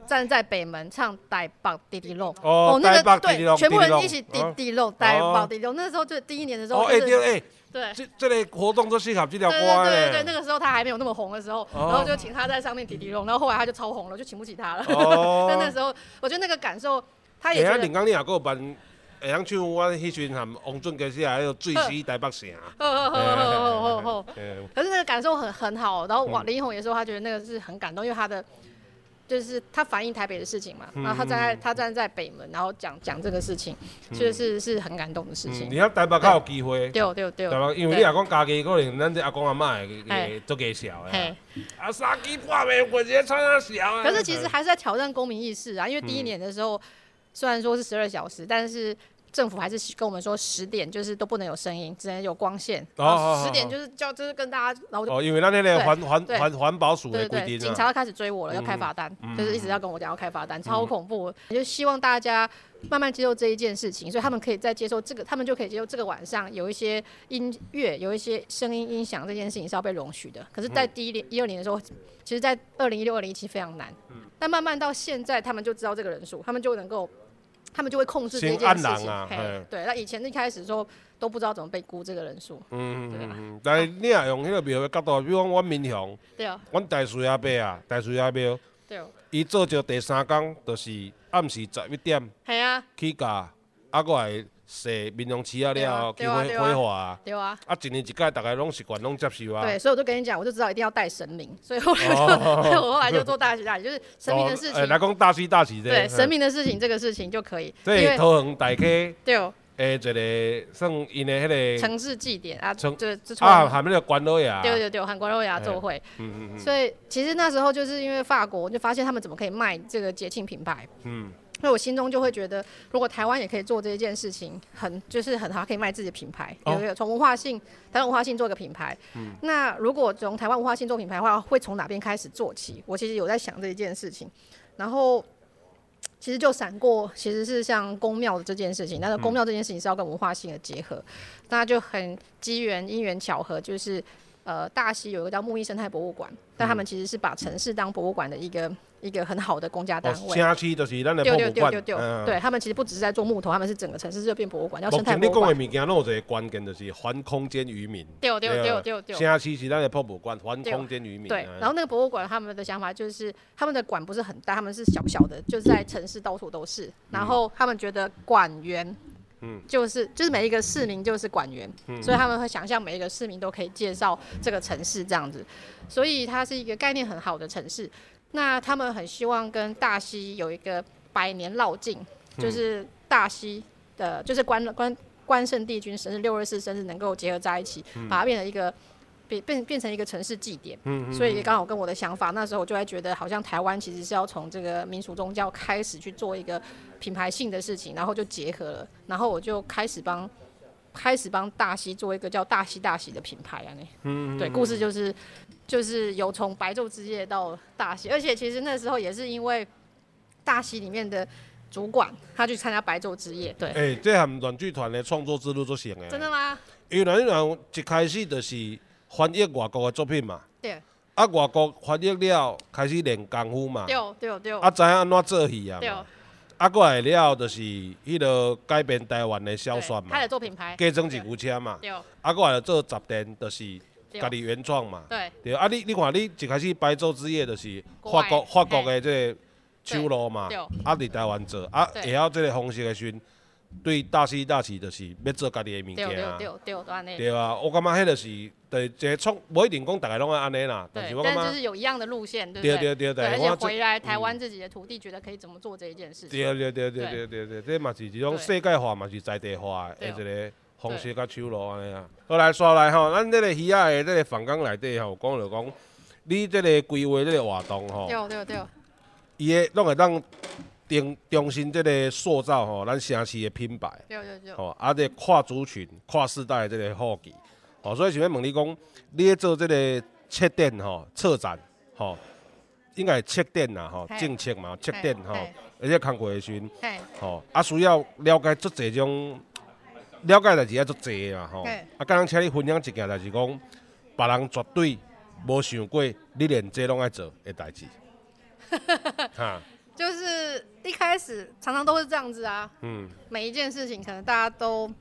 站在北门唱《台北滴滴漏》。哦，那个对，全部人一起滴滴龙，台北滴滴龙。那时候就第一年的时候，就是对，这这类活动都适合这条歌。对对对，那个时候他还没有那么红的时候，然后就请他在上面滴滴龙，然后后来他就超红了，就请不起他了。哦。但那时候，我觉得那个感受，他也觉得。会晓唱，我迄阵含王俊杰是还有醉死台北城。哦哦哦哦哦哦。可是那个感受很很好，然后王林宏也说他觉得那个是很感动，因为他的就是他反映台北的事情嘛，然后他站在他站在北门，然后讲讲这个事情，就是是很感动的事情。你要台北较有机会。对对对。因为你阿公家己可能咱这阿公阿妈会做介绍的。啊，三更半夜我直接穿啊小。可是其实还是在挑战公民意识啊，因为第一年的时候虽然说是十二小时，但是。政府还是跟我们说十点就是都不能有声音，只能有光线。哦，十点就是叫就是跟大家，然后就哦，因为那那个环环环环保署的规定，警察开始追我了，要开罚单，就是一直要跟我讲要开罚单，超恐怖。就希望大家慢慢接受这一件事情，所以他们可以再接受这个，他们就可以接受这个晚上有一些音乐，有一些声音音响，这件事情是要被容许的。可是，在第一年、一二年的时候，其实，在二零一六、二零一七非常难。但慢慢到现在，他们就知道这个人数，他们就能够。他们就会控制这件事情。啊、对，那以前一开始的时候都不知道怎么被估这个人数。嗯嗯嗯。但是你也用那个庙的角度，比如讲我民雄。对啊。阮大树阿伯啊，大树阿庙。对。伊做着第三工，就是暗时十一点。系啊。起驾，啊，过来。说民雄市啊了，去火火化啊，对啊，啊一年一届，大概拢习惯拢接受啊。对，所以我就跟你讲，我就知道一定要带神明，所以后来就，我 后来就做大喜大喜，就是神明的事情。来讲大喜大喜的。对，神明的事情，这个事情就可以。对，桃园大溪。对。诶，一个算因的迄个。城市祭典啊，就啊，还没有关老爷。对对对，喊关老爷做会。嗯嗯嗯。所以其实那时候就是因为法国，就发现他们怎么可以卖这个节庆品牌。嗯。所以我心中就会觉得，如果台湾也可以做这一件事情，很就是很好，可以卖自己的品牌，有没有从文化性，台湾文化性做个品牌。嗯。那如果从台湾文化性做品牌的话，会从哪边开始做起？我其实有在想这一件事情，然后其实就闪过，其实是像宫庙的这件事情，但是宫庙这件事情是要跟文化性的结合，嗯、那就很机缘因缘巧合，就是呃大溪有一个叫木艺生态博物馆，嗯、但他们其实是把城市当博物馆的一个。一个很好的公家单位，城区就是咱的博物馆。对，他们其实不只是在做木头，他们是整个城市就变博物馆，叫生态博物馆。你讲的物件，拢有一个关键，就是还空间于民。对对对对对。城市是咱的博物馆，还空间于民。对，然后那个博物馆，他们的想法就是，他们的馆不是很大，他们是小小的，就是在城市到处都是。然后他们觉得馆员，嗯，就是就是每一个市民就是管员，所以他们会想象每一个市民都可以介绍这个城市这样子，所以它是一个概念很好的城市。那他们很希望跟大溪有一个百年绕境，就是大溪的，就是关关关圣帝君生日六二四生日能够结合在一起，把它变成一个变变变成一个城市祭典。嗯，所以刚好跟我的想法，那时候我就会觉得，好像台湾其实是要从这个民俗宗教开始去做一个品牌性的事情，然后就结合了，然后我就开始帮开始帮大溪做一个叫大溪大喜的品牌啊，那嗯，对，故事就是就是有从白昼之夜到大溪，而且其实那时候也是因为大溪里面的。主管他去参加白昼之夜，对。哎、欸，这和短剧团的创作之路就行诶。真的吗？因为短剧团一开始就是翻译外国的作品嘛。对。啊，外国翻译了，开始练功夫嘛。对对对。啊，知影安怎做戏啊？对。啊，过来了，就是迄个改编台湾的小说嘛。开始做品牌。加装一部车嘛。对。啊，过来做杂电，就是家己原创嘛。对。对。啊，你你看，你一开始白昼之夜就是法国法国的这个。手路嘛，啊，伫台湾做，啊，会晓这个方式的时阵，对大溪大喜就是要做家己的物件啊，对啊，我感觉迄就是，对，一个创，不一定讲大家拢爱安尼啦，但是我感觉就是有一样的路线，对不对？对对对，而且回来台湾自己的土地，觉得可以怎么做这一件事情。对对对对对对对，这嘛是一种世界化嘛，是在地化的一个方式甲手路安尼啊。好来刷来吼，咱这个鱼仔的这个访纲内底吼，讲就讲，你这个规划这个活动吼。对对对。伊的拢会当重重新这个塑造吼，咱城市的品牌。对对对。吼，啊，这跨族群、跨世代的这个好奇，吼，所以想要问你讲，你咧做这个策展吼、策展吼，应该策展呐吼，政策嘛，策展吼，而且工课的时阵，吼，啊需要了解足侪种，了解代志也足侪嘛吼。啊，刚刚请你分享一件代志，讲别人绝对无想过，你连这拢爱做的代志。哈就是一开始常常都是这样子啊，嗯，每一件事情可能大家都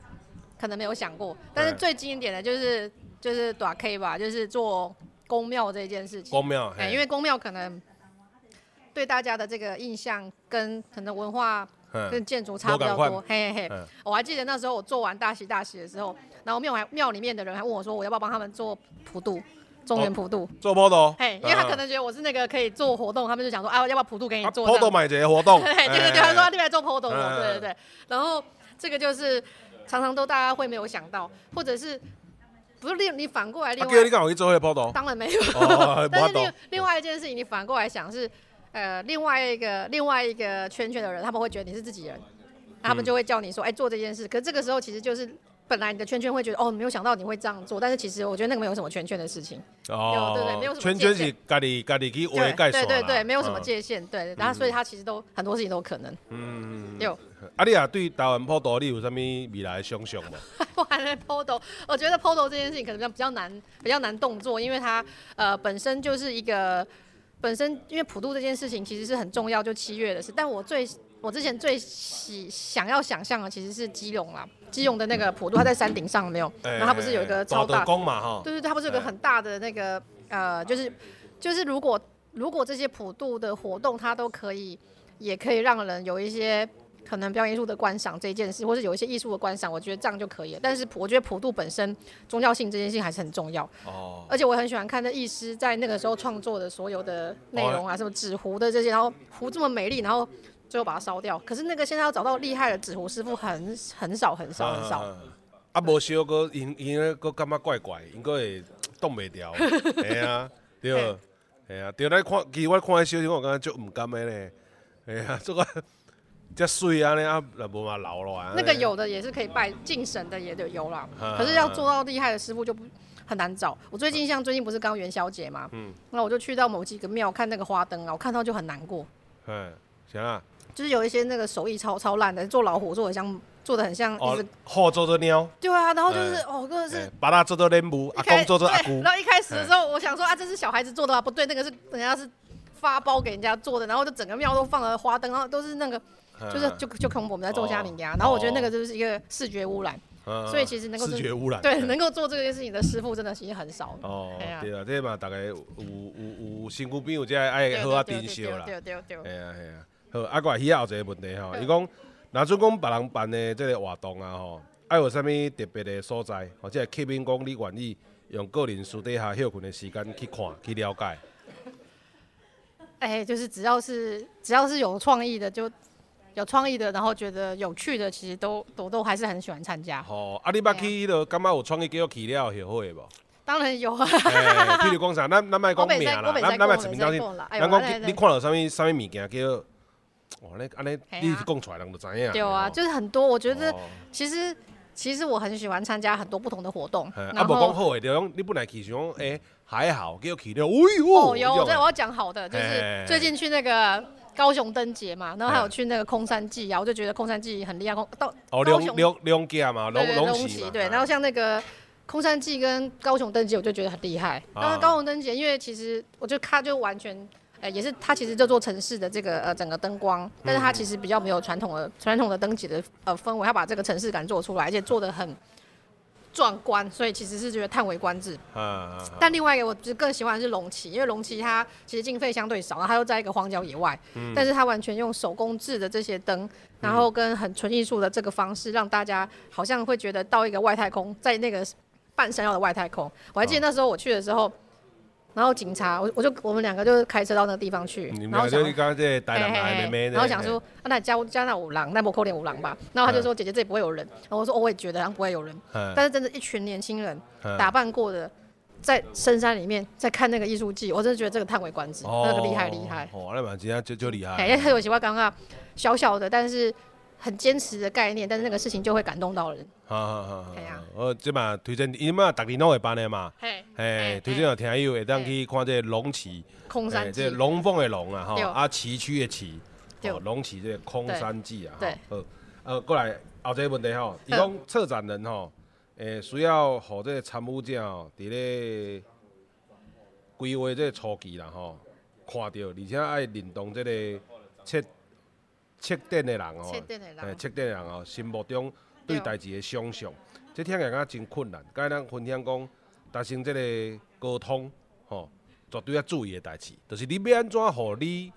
可能没有想过，但是最经典的就是就是短 K 吧，就是做宫庙这件事情。宫庙，哎，因为宫庙可能对大家的这个印象跟可能文化跟建筑差比较多，嘿嘿嘿。我还记得那时候我做完大喜大喜的时候，然后庙还庙里面的人还问我说，我要不要帮他们做普渡。中原普渡做普渡，嘿，因为他可能觉得我是那个可以做活动，他们就想说，啊，要不要普渡给你做？普渡买这个活动，对对对，他说他来做普渡，对对对。然后这个就是常常都大家会没有想到，或者是不是另你反过来另外？当然没有，但是另另外一件事情，你反过来想是，呃，另外一个另外一个圈圈的人，他们会觉得你是自己人，他们就会叫你说，哎，做这件事。可是这个时候其实就是。本来你的圈圈会觉得哦，没有想到你会这样做，但是其实我觉得那个没有什么圈圈的事情哦，对对，没有什么圈圈是家里家里去围盖对对对，没有什么界限，对，然后所以他其实都很多事情都可能。嗯，有。啊，你啊对台湾普渡你有啥物未来的想象吗？我还没普渡，我觉得普渡这件事情可能比较比较难，比较难动作，因为它呃本身就是一个本身，因为普渡这件事情其实是很重要，就七月的事。但我最我之前最喜想要想象的其实是基隆啦。基隆的那个普渡，它在山顶上没有？然后它不是有一个超大？对对，它不是有个很大的那个呃，就是就是如果如果这些普渡的活动，它都可以，也可以让人有一些可能表演艺术的观赏这件事，或是有一些艺术的观赏，我觉得这样就可以了。但是我觉得普渡本身宗教性这件事情还是很重要。哦。而且我很喜欢看那艺师在那个时候创作的所有的内容啊，什么纸糊的这些，然后糊这么美丽，然后。最后把它烧掉，可是那个现在要找到厉害的纸糊师傅很很少很少很少。啊，无烧个因因为个感觉怪怪，应该会冻袂掉。系啊，对，系啊，对来看，其实我看迄烧我感觉就唔甘的咧。系啊，这个这水啊，啊，那无嘛老了。那个有的也是可以拜敬神的，也得有啦。可是要做到厉害的师傅就不很难找。我最近像最近不是刚元宵节嘛，嗯，那我就去到某几个庙看那个花灯啊，我看到就很难过。嗯，行啊。就是有一些那个手艺超超烂的，做老虎做的像，做的很像一只鹤做的鸟。对啊，然后就是哦，真的是把它做做莲雾，阿公做做阿姑。然后一开始的时候，我想说啊，这是小孩子做的啊，不对，那个是人家是发包给人家做的，然后就整个庙都放了花灯，然后都是那个，就是就就恐我们在做虾米呀。然后我觉得那个就是一个视觉污染，所以其实能够视觉污染，对，能够做这件事情的师傅真的其实很少。哦，对啊，这嘛大概有有有辛苦兵有这爱好啊珍惜啦。对对对。哎呀哎呀。好，啊，我还有一个问题吼，伊讲，若准讲别人办的这个活动啊吼，爱有啥物特别的所在，或者客宾讲你愿意用个人私底下休困的时间去看去了解。哎、欸，就是只要是只要是有创意的，就有创意的，然后觉得有趣的，其实都都都还是很喜欢参加。哦，啊，你捌去迄个感觉有创意叫起了协会无？当然有啊。哎，譬如讲啥，咱咱卖讲名啦，咱咱卖指名道姓。咱讲你看到啥物啥物物件叫，哦，那安尼你讲出来人就知影。对啊，就是很多，我觉得其实其实我很喜欢参加很多不同的活动。啊，无讲好诶，就讲你本来去想讲，诶，还好，叫去了，哎呦。哦，有，我我要讲好的，就是最近去那个。高雄灯节嘛，然后还有去那个空山祭啊，我就觉得空山祭很厉害。空到哦，龙龙龙家嘛，龙龙旗对。然后像那个空山祭跟高雄灯节，我就觉得很厉害。然后高雄灯节，因为其实我觉得它就完全，哎，也是它其实这座城市的这个呃整个灯光，但是它其实比较没有传统的传统的灯节的呃氛围，它把这个城市感做出来，而且做的很。壮观，所以其实是觉得叹为观止。啊啊啊、但另外一个，我就更喜欢的是龙旗，因为龙旗它其实经费相对少，然后它又在一个荒郊野外，嗯、但是它完全用手工制的这些灯，然后跟很纯艺术的这个方式，让大家好像会觉得到一个外太空，在那个半山腰的外太空。我还记得那时候我去的时候。然后警察，我我就我们两个就开车到那个地方去，然后想，然后想说，啊，那加加那五郎，那不扣点五郎吧？然后他就说，姐姐这里不会有人。然后我说，哦，我也觉得好像不会有人。但是真的，一群年轻人打扮过的，在深山里面在看那个艺术季，我真的觉得这个叹为观止，那个厉害厉害。哦，那蛮今天就就厉害。哎，因为我喜欢刚刚小小的，但是。很坚持的概念，但是那个事情就会感动到人。好好好，系啊。我即嘛推荐，因嘛逐年拢会办的嘛。嘿，嘿，推荐有听友会当去看这个龙旗。空山。这龙凤的龙啊，哈，啊崎岖的崎。哦，龙旗这个空山记啊。对。好，呃，过来后一个问题吼，伊讲策展人吼，诶，需要和这个参与者吼，伫咧规划这个初期啦吼，看到，而且爱认同这个切。册店的人哦，册店的人，册店的人哦，心目中对代志的想象，这听起来真困难。该咱分享讲，达成这个沟通，吼，绝对要注意的代志，就是你要安怎互你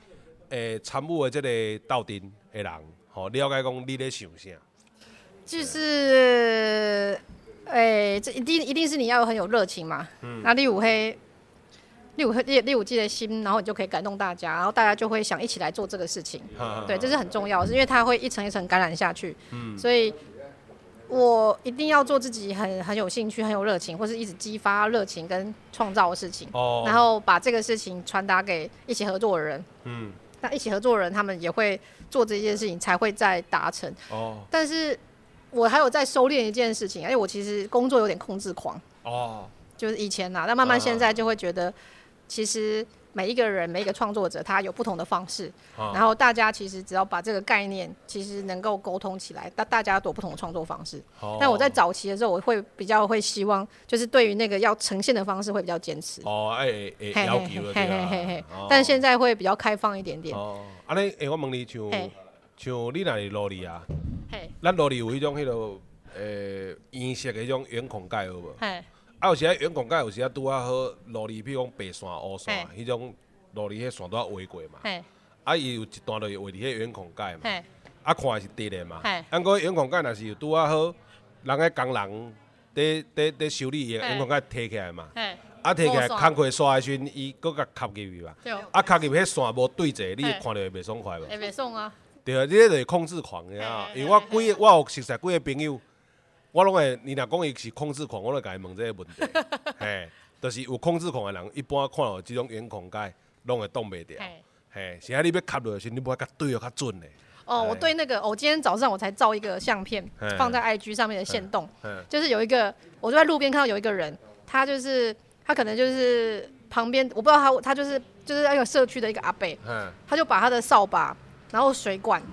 诶参与的这个斗阵的人，吼，了解讲你咧想啥。就是，诶、欸，这一定一定是你要很有热情嘛。嗯。那你有黑。六五六六五季的心，然后你就可以感动大家，然后大家就会想一起来做这个事情。对，这是很重要的，是因为它会一层一层感染下去。嗯，所以我一定要做自己很很有兴趣、很有热情，或是一直激发热情跟创造的事情。哦，然后把这个事情传达给一起合作的人。嗯，那一起合作的人他们也会做这件事情，才会再达成。哦，但是我还有在收敛一件事情，因为我其实工作有点控制狂。哦，就是以前呐，但慢慢现在就会觉得。其实每一个人，每一个创作者，他有不同的方式。啊、然后大家其实只要把这个概念，其实能够沟通起来，大大家都有不同的创作方式。哦、但我在早期的时候，我会比较会希望，就是对于那个要呈现的方式会比较坚持。哦，哎哎，要求的对啊。但现在会比较开放一点点。哦，安尼，哎，我问你，像嘿像你那里萝莉啊？嘿，咱萝莉有一种迄种呃，颜色的迄种圆孔盖，有无？嘿。啊，有时啊，远广盖有时啊，拄啊好，路里，比如讲白线、乌线，迄种路里，迄线都要画过嘛。啊，伊有一段就画伫迄远广盖嘛。啊，看的是直的嘛。啊，过远广盖若是有拄啊好，人个工人伫伫伫修理伊个远广盖摕起来嘛。啊，摕起来工课刷的时阵，伊搁甲卡入去嘛。啊，卡入去迄线无对齐，你看着会袂爽快无？会袂爽啊。对啊，你迄就是控制狂的啊。因为我几个，我有熟悉几个朋友。我拢会，你若讲伊是控制狂，我拢甲伊问这个问题，嘿，就是有控制狂的人，一般看到这种圆孔盖，拢会挡袂掉，嘿，现在你要卡落去，你不要卡对哦，较准嘞。哦，我对那个，我今天早上我才照一个相片，放在 IG 上面的线动，就是有一个，我就在路边看到有一个人，他就是他可能就是旁边，我不知道他他就是就是那个社区的一个阿伯，他就把他的扫把，然后水管。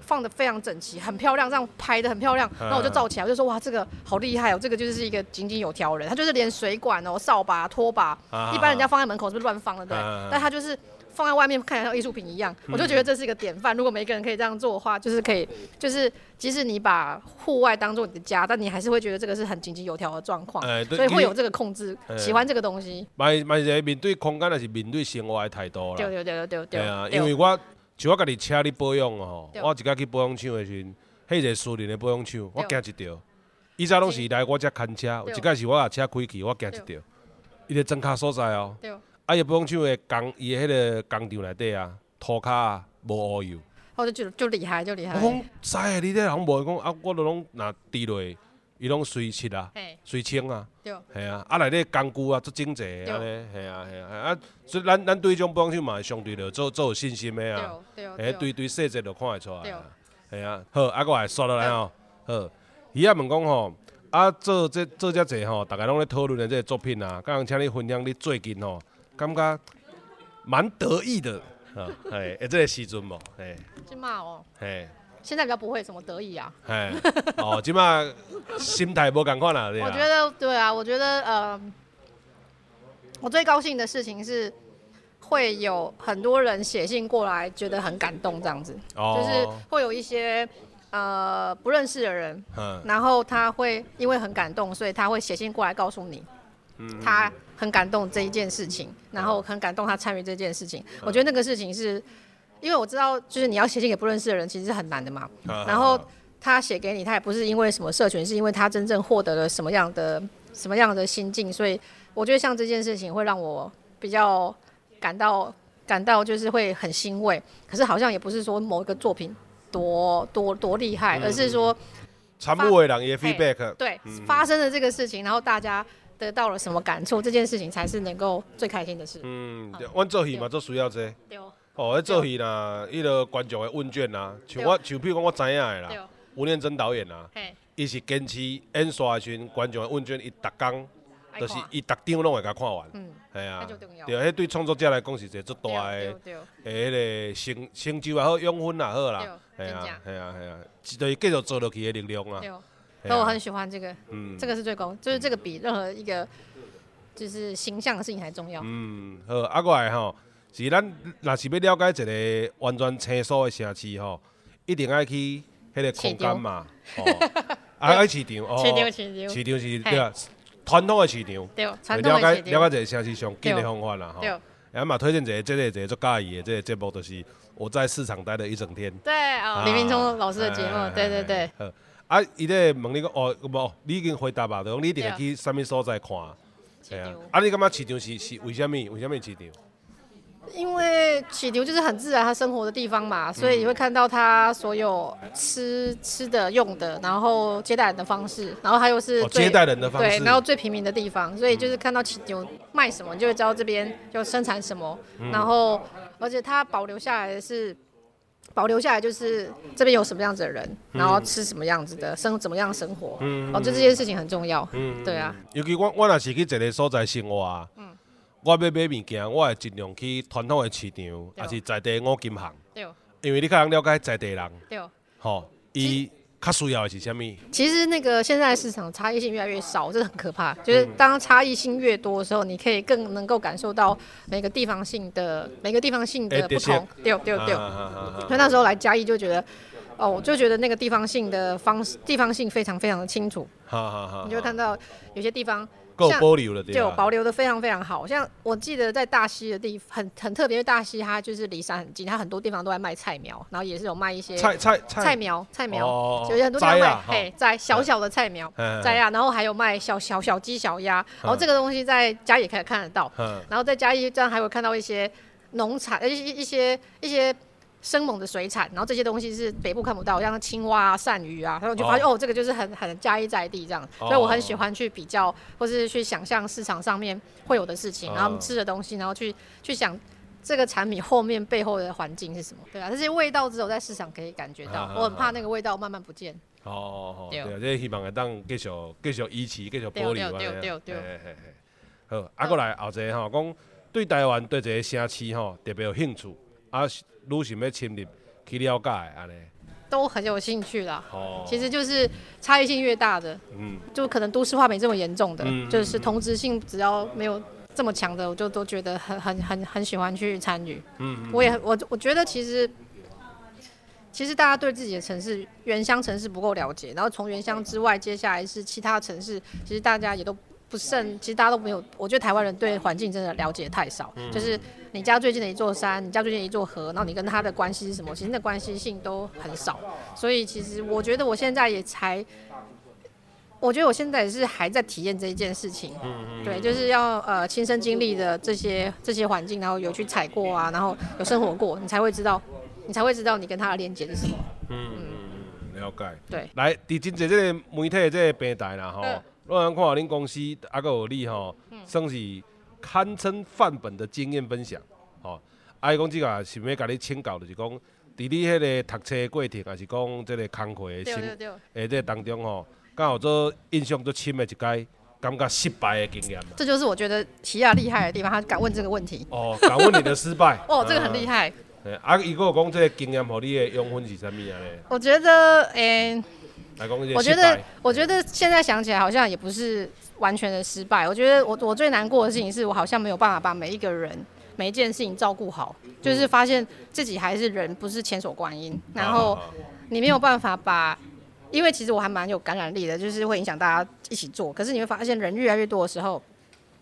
放得非常整齐，很漂亮，这样拍得很漂亮。然后我就照起来，我就说哇，这个好厉害哦，这个就是一个井井有条人。他就是连水管哦、扫把、拖把，一般人家放在门口是不是乱放的？对。但他就是放在外面，看起来像艺术品一样。我就觉得这是一个典范。如果每个人可以这样做的话，就是可以，就是即使你把户外当做你的家，但你还是会觉得这个是很井井有条的状况。所以会有这个控制，喜欢这个东西。买买一个面对空间还是面对生活的态度啦。对对对对对。对啊，因为我。像我家己车咧保养哦，我一家去保养厂的时阵，迄个私人的保养厂，我惊一条。以前拢是来我遮牵车，有一个是我把车开去，我惊一条。伊个装卡所在哦，啊伊保养厂的工，伊个迄个工厂内底啊，涂骹啊无乌油。我就就厉害，就厉害。我讲，使诶，你这人无讲啊，我都拢若滴落。伊拢随漆啊嘿，随清啊，对，系啊，啊内底工具啊，足整齐安尼，系啊系啊，啊，所以咱咱对种帮手嘛，会相对着做做有信心的啊，对，对对。细节就看会出来系啊，好，啊，我来刷落来吼，好，伊啊问讲吼，啊做这做遮济吼，大家拢咧讨论的这个作品啊，刚刚请你分享你最近吼，感觉蛮得意的，啊，系，诶，这个时阵无，系，去骂哦，系。现在比较不会什么得意啊。哎，哦，即马心态无共款啦，我觉得对啊，我觉得呃，我最高兴的事情是会有很多人写信过来，觉得很感动这样子，哦、就是会有一些呃不认识的人，嗯、然后他会因为很感动，所以他会写信过来告诉你，嗯、他很感动这一件事情，然后很感动他参与这件事情，嗯、我觉得那个事情是。因为我知道，就是你要写信给不认识的人，其实是很难的嘛。然后他写给你，他也不是因为什么社群，是因为他真正获得了什么样的什么样的心境。所以我觉得像这件事情会让我比较感到感到就是会很欣慰。可是好像也不是说某一个作品多多多厉害，而是说也 feedback 对发生了这个事情，然后大家得到了什么感触，这件事情才是能够最开心的事。嗯，我做戏嘛，做需要这。哦，迄做戏啦，迄个观众的问卷啦，像我，像比如讲我知影的啦，吴念真导演啦，伊是坚持演刷的时阵，观众的问卷伊逐工，就是伊逐张拢会甲看完，系啊，对，迄对创作者来讲是一个足大的，诶，迄个成成就也好，养分也好啦，系啊，系啊，系啊，就是继续做落去的力量啊。所以我很喜欢这个，嗯，这个是最高，就是这个比任何一个就是形象的事情还重要。嗯，好，啊过来吼。是咱若是要了解一个完全清楚的城市吼，一定爱去迄个空间嘛，哦，爱去市场 哦，市场市场。是对啊，传统的市场，对，传统了解了解一个城市上紧的方法啦，吼，然后嘛推荐一个这个一个做介意的这个节目，就是我在市场待了一整天，对哦，李明聪老师的节目，对对对，好，啊，伊咧问你讲哦，无，你已经回答吧，对，你一定要去啥物所在看，系啊，啊，你感觉市场是是为什物？为什物市场？因为起牛就是很自然他生活的地方嘛，所以你会看到他所有吃吃的、用的，然后接待人的方式，然后还有是接待人的方式，对，然后最平民的地方，所以就是看到起牛卖什么，你就会知道这边就生产什么，然后而且他保留下来的是保留下来就是这边有什么样子的人，然后吃什么样子的生怎么样生活，嗯哦，就这件事情很重要，嗯，对啊，尤其我我若是去一个所在生活啊，嗯。我要买物件，我会尽量去传统的市场，还是在地五金行。对，因为你较能了解在地人。对，吼，伊较需要的是啥物？其实那个现在市场差异性越来越少，这是很可怕。就是当差异性越多的时候，你可以更能够感受到每个地方性的每个地方性的不同。对对对。所以那时候来嘉义就觉得，哦，我就觉得那个地方性的方式，地方性非常非常的清楚。好好好。你就看到有些地方。够保留了，就保留的非常非常好。像我记得在大溪的地很很特别，因为大溪它就是离山很近，它很多地方都在卖菜苗，然后也是有卖一些菜菜菜。苗菜苗，有很多地方卖嘿，在小小的菜苗在呀，然后还有卖小小小鸡小鸭，然后这个东西在家也可以看得到，然后在嘉义这样还会看到一些农产一些一些一些。生猛的水产，然后这些东西是北部看不到，像青蛙啊、鳝鱼啊，然后我就发现哦，哦，这个就是很很加一在地这样，哦、所以我很喜欢去比较，或是去想象市场上面会有的事情，哦、然后吃的东西，然后去去想这个产品后面背后的环境是什么，对啊，这些味道只有在市场可以感觉到，啊、我很怕那个味道慢慢不见。哦哦哦，对啊，这希望会当继续继续维持，继续保留啊。对对对对。好，啊，过来后一个吼，讲对台湾对这个城市吼特别有兴趣啊。如想要深入去了解，安尼都很有兴趣啦。哦，其实就是差异性越大的，嗯，就可能都市化没这么严重的，嗯、就是同质性只要没有这么强的，我就都觉得很很很很喜欢去参与。嗯，嗯，我也我我觉得其实其实大家对自己的城市原乡城市不够了解，然后从原乡之外，接下来是其他城市，其实大家也都。不甚，其实大家都没有。我觉得台湾人对环境真的了解太少。嗯、就是你家最近的一座山，你家最近的一座河，然后你跟他的关系是什么？其实那关系性都很少。所以其实我觉得我现在也才，我觉得我现在也是还在体验这一件事情。嗯嗯。对，就是要呃亲身经历的这些这些环境，然后有去踩过啊，然后有生活过，你才会知道，你才会知道你跟他的连接是什么。嗯嗯。了解。对，来，伫真济这个媒体这个平台啦吼，嗯我人看恁公司啊，个有你吼，算是堪称范本的经验分享，吼。啊，伊讲即个想要甲你请教，就是讲，伫你迄个读册过程，还是讲即个工课的生，诶，这当中吼，刚好做印象最深的一届，感觉失败的经验。这就是我觉得齐亚厉害的地方，他敢问这个问题。哦，敢问你的失败。哦，这个很厉害。诶，啊，伊阁有讲这个经验，互你的养分是啥物啊咧？我觉得，诶。我觉得，我觉得现在想起来好像也不是完全的失败。我觉得我我最难过的事情是我好像没有办法把每一个人每一件事情照顾好，就是发现自己还是人，不是千手观音。然后你没有办法把，因为其实我还蛮有感染力的，就是会影响大家一起做。可是你会发现人越来越多的时候，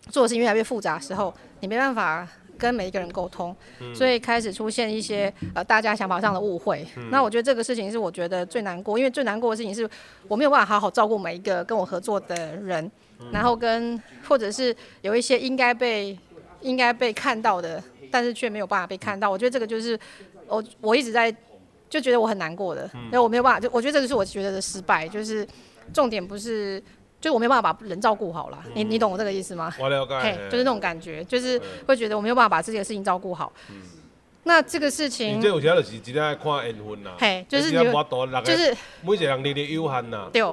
做的事情越来越复杂的时候，你没办法。跟每一个人沟通，所以开始出现一些呃大家想法上的误会。嗯、那我觉得这个事情是我觉得最难过，因为最难过的事情是我没有办法好好照顾每一个跟我合作的人，嗯、然后跟或者是有一些应该被应该被看到的，但是却没有办法被看到。我觉得这个就是我我一直在就觉得我很难过的，因为、嗯、我没有办法，就我觉得这个是我觉得的失败，就是重点不是。就我没有办法把人照顾好了，嗯、你你懂我这个意思吗？我了解。嘿，就是那种感觉，就是会觉得我没有办法把自己的事情照顾好。嗯、那这个事情，有时就是真正看缘分啦。嘿，就是你就是每一个人力的有限呐。对。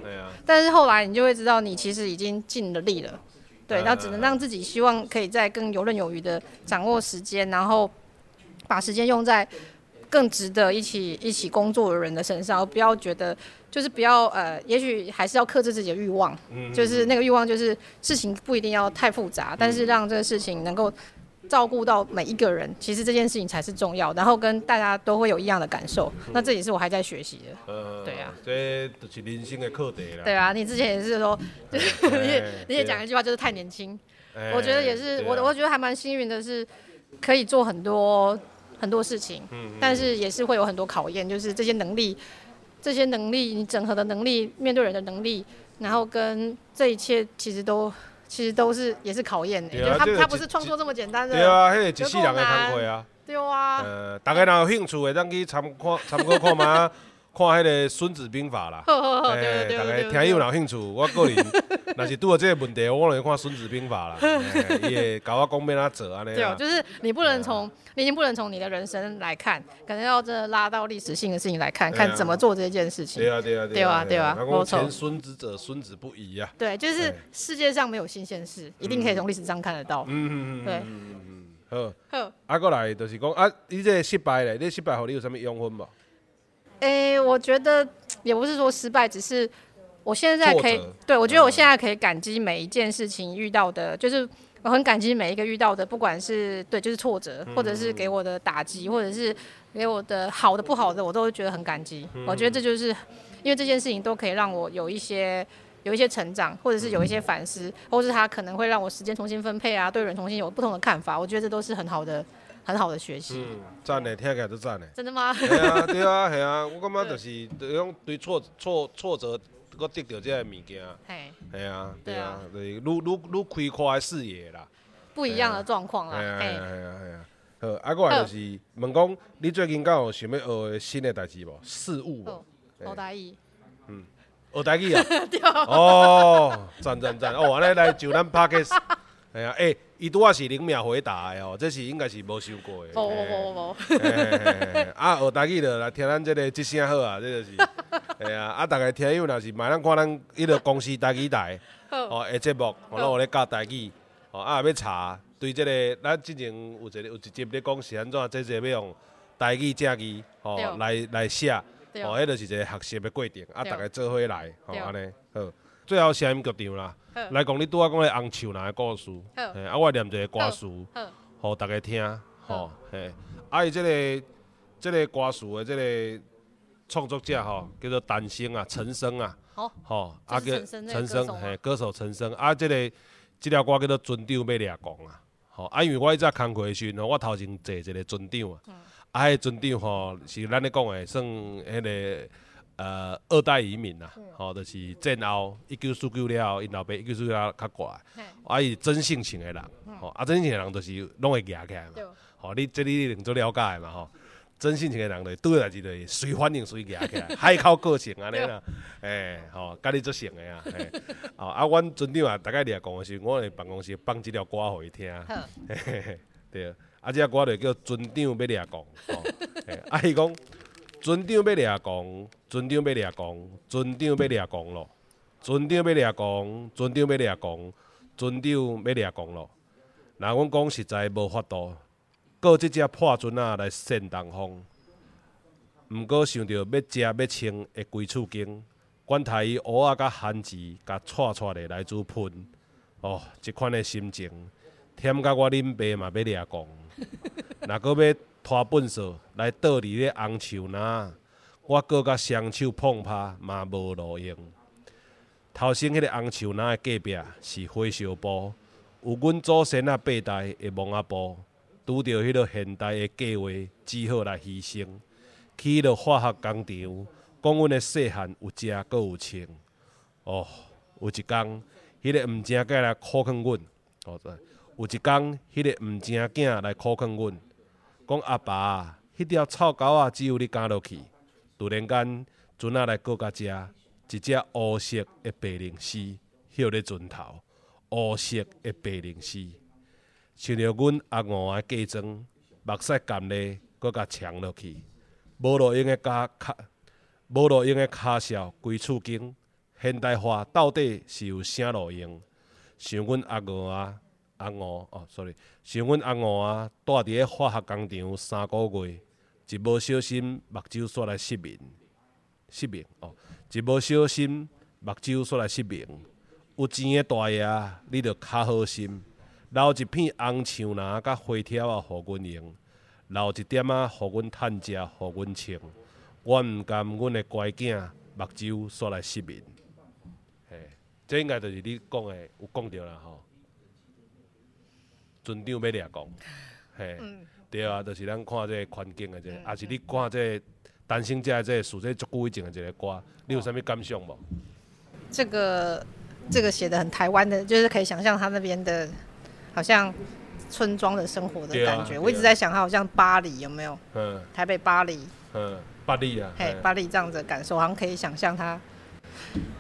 但是后来你就会知道，你其实已经尽了力了。对。那只能让自己希望可以再更游刃有余的掌握时间，然后把时间用在更值得一起一起工作的人的身上，而不要觉得。就是不要呃，也许还是要克制自己的欲望，嗯、就是那个欲望，就是事情不一定要太复杂，嗯、但是让这个事情能够照顾到每一个人，其实这件事情才是重要，然后跟大家都会有一样的感受。嗯、那这也是我还在学习的，呃、对啊，这就是人生的课题了。对啊，你之前也是说，就 是你也你也讲一句话，就是太年轻。欸、我觉得也是，啊、我我觉得还蛮幸运的是，可以做很多很多事情，嗯、但是也是会有很多考验，就是这些能力。这些能力，你整合的能力，面对人的能力，然后跟这一切，其实都其实都是也是考验的。就他他不是创作这么简单的。对啊，迄个一世人的工课啊。对啊。呃，大家若有兴趣的，咱去参看参考看嘛。看迄个《孙子兵法》啦，哎，大家听友有兴趣，我个人若是拄到这个问题，我可能看《孙子兵法》啦，伊会教我讲要怎做安尼。对，就是你不能从，你已经不能从你的人生来看，可能要真的拉到历史性的事情来看，看怎么做这件事情。对啊，对啊，对啊，对啊，没错。前孙子者，孙子不疑啊。对，就是世界上没有新鲜事，一定可以从历史上看得到。嗯嗯嗯。对。好。好。啊，过来就是讲啊，你这失败咧，你失败后你有什么养分无？诶、欸，我觉得也不是说失败，只是我现在可以，对，我觉得我现在可以感激每一件事情遇到的，嗯、就是我很感激每一个遇到的，不管是对，就是挫折，或者是给我的打击，或者是给我的好的、不好的，我都会觉得很感激。嗯、我觉得这就是因为这件事情都可以让我有一些有一些成长，或者是有一些反思，或是他可能会让我时间重新分配啊，对人重新有不同的看法。我觉得这都是很好的。很好的学习，嗯，赞的，听起来都赞的。真的吗？对啊，对啊，系啊，我感觉就是，对种对挫挫挫折，搁得到这个物件，系，系啊，对啊，就是愈愈愈开阔的视野啦，不一样的状况啦，系啊，系啊，系啊，好，啊，过来就是问讲，你最近敢有想要学新的代志无？事物无？学台语，嗯，学台语啊？哦，赞赞赞，哦，安尼来就咱 Podcast。哎呀，哎，伊拄仔是零秒回答的哦，这是应该是无想过的。无无无无无。啊，学台语的来听咱这个即声好啊，这就是。哎啊，啊，大家听友若是买咱看咱迄个公司台语台，哦，诶节目，我拢有咧教台语，哦，啊，要查对这个，咱之前有一个有一集咧讲是安怎，这个要用台语正字，哦，来来写，哦，迄个是一个学习的过程，啊，大家做伙来，哦，安尼好。最后声音剧场啦，来讲你拄仔讲的红树林的故事，啊，我念一个歌词，互大家听，吼，嘿，啊，伊即个即个歌词的即个创作者吼，叫做陈升啊，陈升啊，吼，啊叫陈升，嘿，歌手陈升，啊，即个即条歌叫做船长要掠光啊，吼，啊，因为我迄只工课时阵，我头前坐一个船长啊，啊，迄船长吼是咱咧讲的算迄个。呃，二代移民呐，吼，就是战后一九四九了后，因老爸一九四九了较过来，啊，伊真性情的人，吼，啊，真性情的人就是拢会夹起来嘛，吼，你这你一定做了解嘛，吼，真性情的人，就拄着代志就随反应随行起来，海口个性安尼啦。诶，吼，甲你做成诶啊。哦，啊，阮村长啊，大概掠讲的是，我伫办公室放即条歌互伊听。对，啊，即条歌就叫村长要掠讲。吼，啊，伊讲村长要掠工，村长要掠工，村长要掠工咯。村长要掠工，村长要掠工，村长要掠工咯。若阮讲实在无法度。过即只破船仔来扇东风，毋过想着要食要穿会归厝经，管他伊蚵仔甲番薯，甲串串的来煮喷。哦，即款的心情，忝甲我恁爸嘛要掠工。若阁要拖粪扫来倒伫咧红树林，我阁甲双手碰拍嘛无路用。头先迄个红树林的隔壁是火烧埔，有阮祖先啊八代的墓仔埔。拄着迄个现代的计划，只好来牺牲。去迄个化学工厂，讲阮的细汉有食，阁有穿。哦，有一工，迄个毋正囝来苦劝阮。哦，有一工，迄个毋正囝来苦劝阮，讲阿爸，迄条臭狗仔只有你赶落去。突然间，船仔来过甲遮，一只乌色的白灵丝，歇咧船头，乌色的白灵丝。像着阮阿五的嫁妆，目屎干咧，阁甲抢落去。无路用的卡卡，无路用的卡笑归厝经。现代化到底是有啥路用？像阮阿五啊，阿五哦，sorry，像阮阿五啊，住伫咧化学工厂三个月，一无小心目睭煞来失明，失明哦，一无小心目睭煞来失明。有钱的大爷，你着较好心。留一片红树林甲花条啊，互阮用；留一点仔，互阮趁食，互阮穿。我毋甘阮的乖囝目睭煞来失明。嘿，这应该就是你讲的，有讲着啦吼。村长要掠讲，嘿，嗯、对啊，就是咱看这个环境的这个，也、嗯、是你看这个单身者这个属这足久以前的一个歌，你有啥物感想无？这个这个写的很台湾的，就是可以想象他那边的。好像村庄的生活的感觉，我一直在想，他好像巴黎有没有？嗯，台北巴黎，嗯，巴黎啊，嘿，巴黎这样子的感受，好像可以想象他。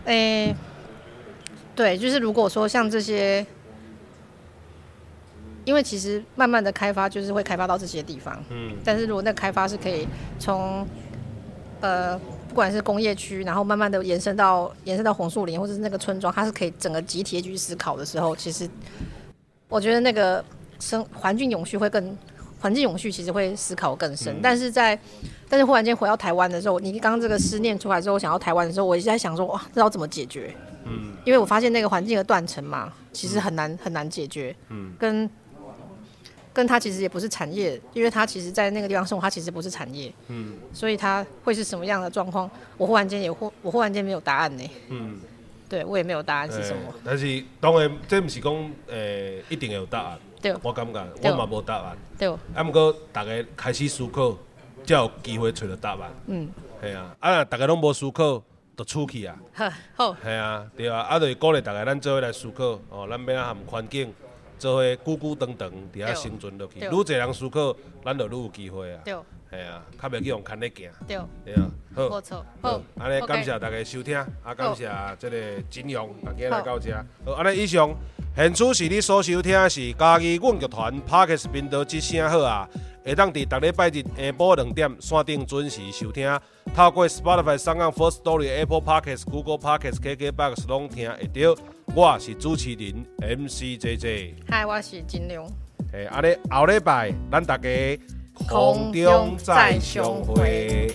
诶、欸，对，就是如果说像这些，因为其实慢慢的开发就是会开发到这些地方，嗯，但是如果那开发是可以从呃，不管是工业区，然后慢慢的延伸到延伸到红树林或者是那个村庄，它是可以整个集体去思考的时候，其实。我觉得那个生环境永续会更环境永续，其实会思考更深。嗯、但是在但是忽然间回到台湾的时候，你刚刚这个思念出来之后，想到台湾的时候，我一直在想说，哇，这要怎么解决？嗯，因为我发现那个环境的断层嘛，其实很难、嗯、很难解决。嗯，跟跟它其实也不是产业，因为它其实在那个地方生活，它其实不是产业。嗯，所以它会是什么样的状况？我忽然间也忽我忽然间没有答案呢。嗯。对，我也没有答案是什么。欸、但是当然，这不是讲诶、欸、一定会有答案。对，我感觉我嘛无答案。对。啊，不过大家开始思考，才有机会找到答案。嗯。系啊，啊，大家拢无思考，就出去啊。好。系啊，对啊，啊，就是鼓励大家，咱做伙来思考，哦，咱要啊含环境做伙久久长长伫遐生存落去。愈侪人思考，咱就愈有机会啊。对。系啊，较袂去用牵咧行。对。对啊，好。冇错。好，安尼感谢大家收听，啊，感谢这个金庸大家来到这。好，安尼以上，现处是你所收听的是嘉义阮剧团 Podcast 频道之声好啊，会当伫逐礼拜日下晡两点线顶准时收听，透过 Spotify、SoundOn、Firstory、Apple Podcast、Google Podcast、KKBox 拢听会到。我是主持人 MC JJ。嗨，我是金庸。诶，安尼后礼拜咱大家。空中再相会。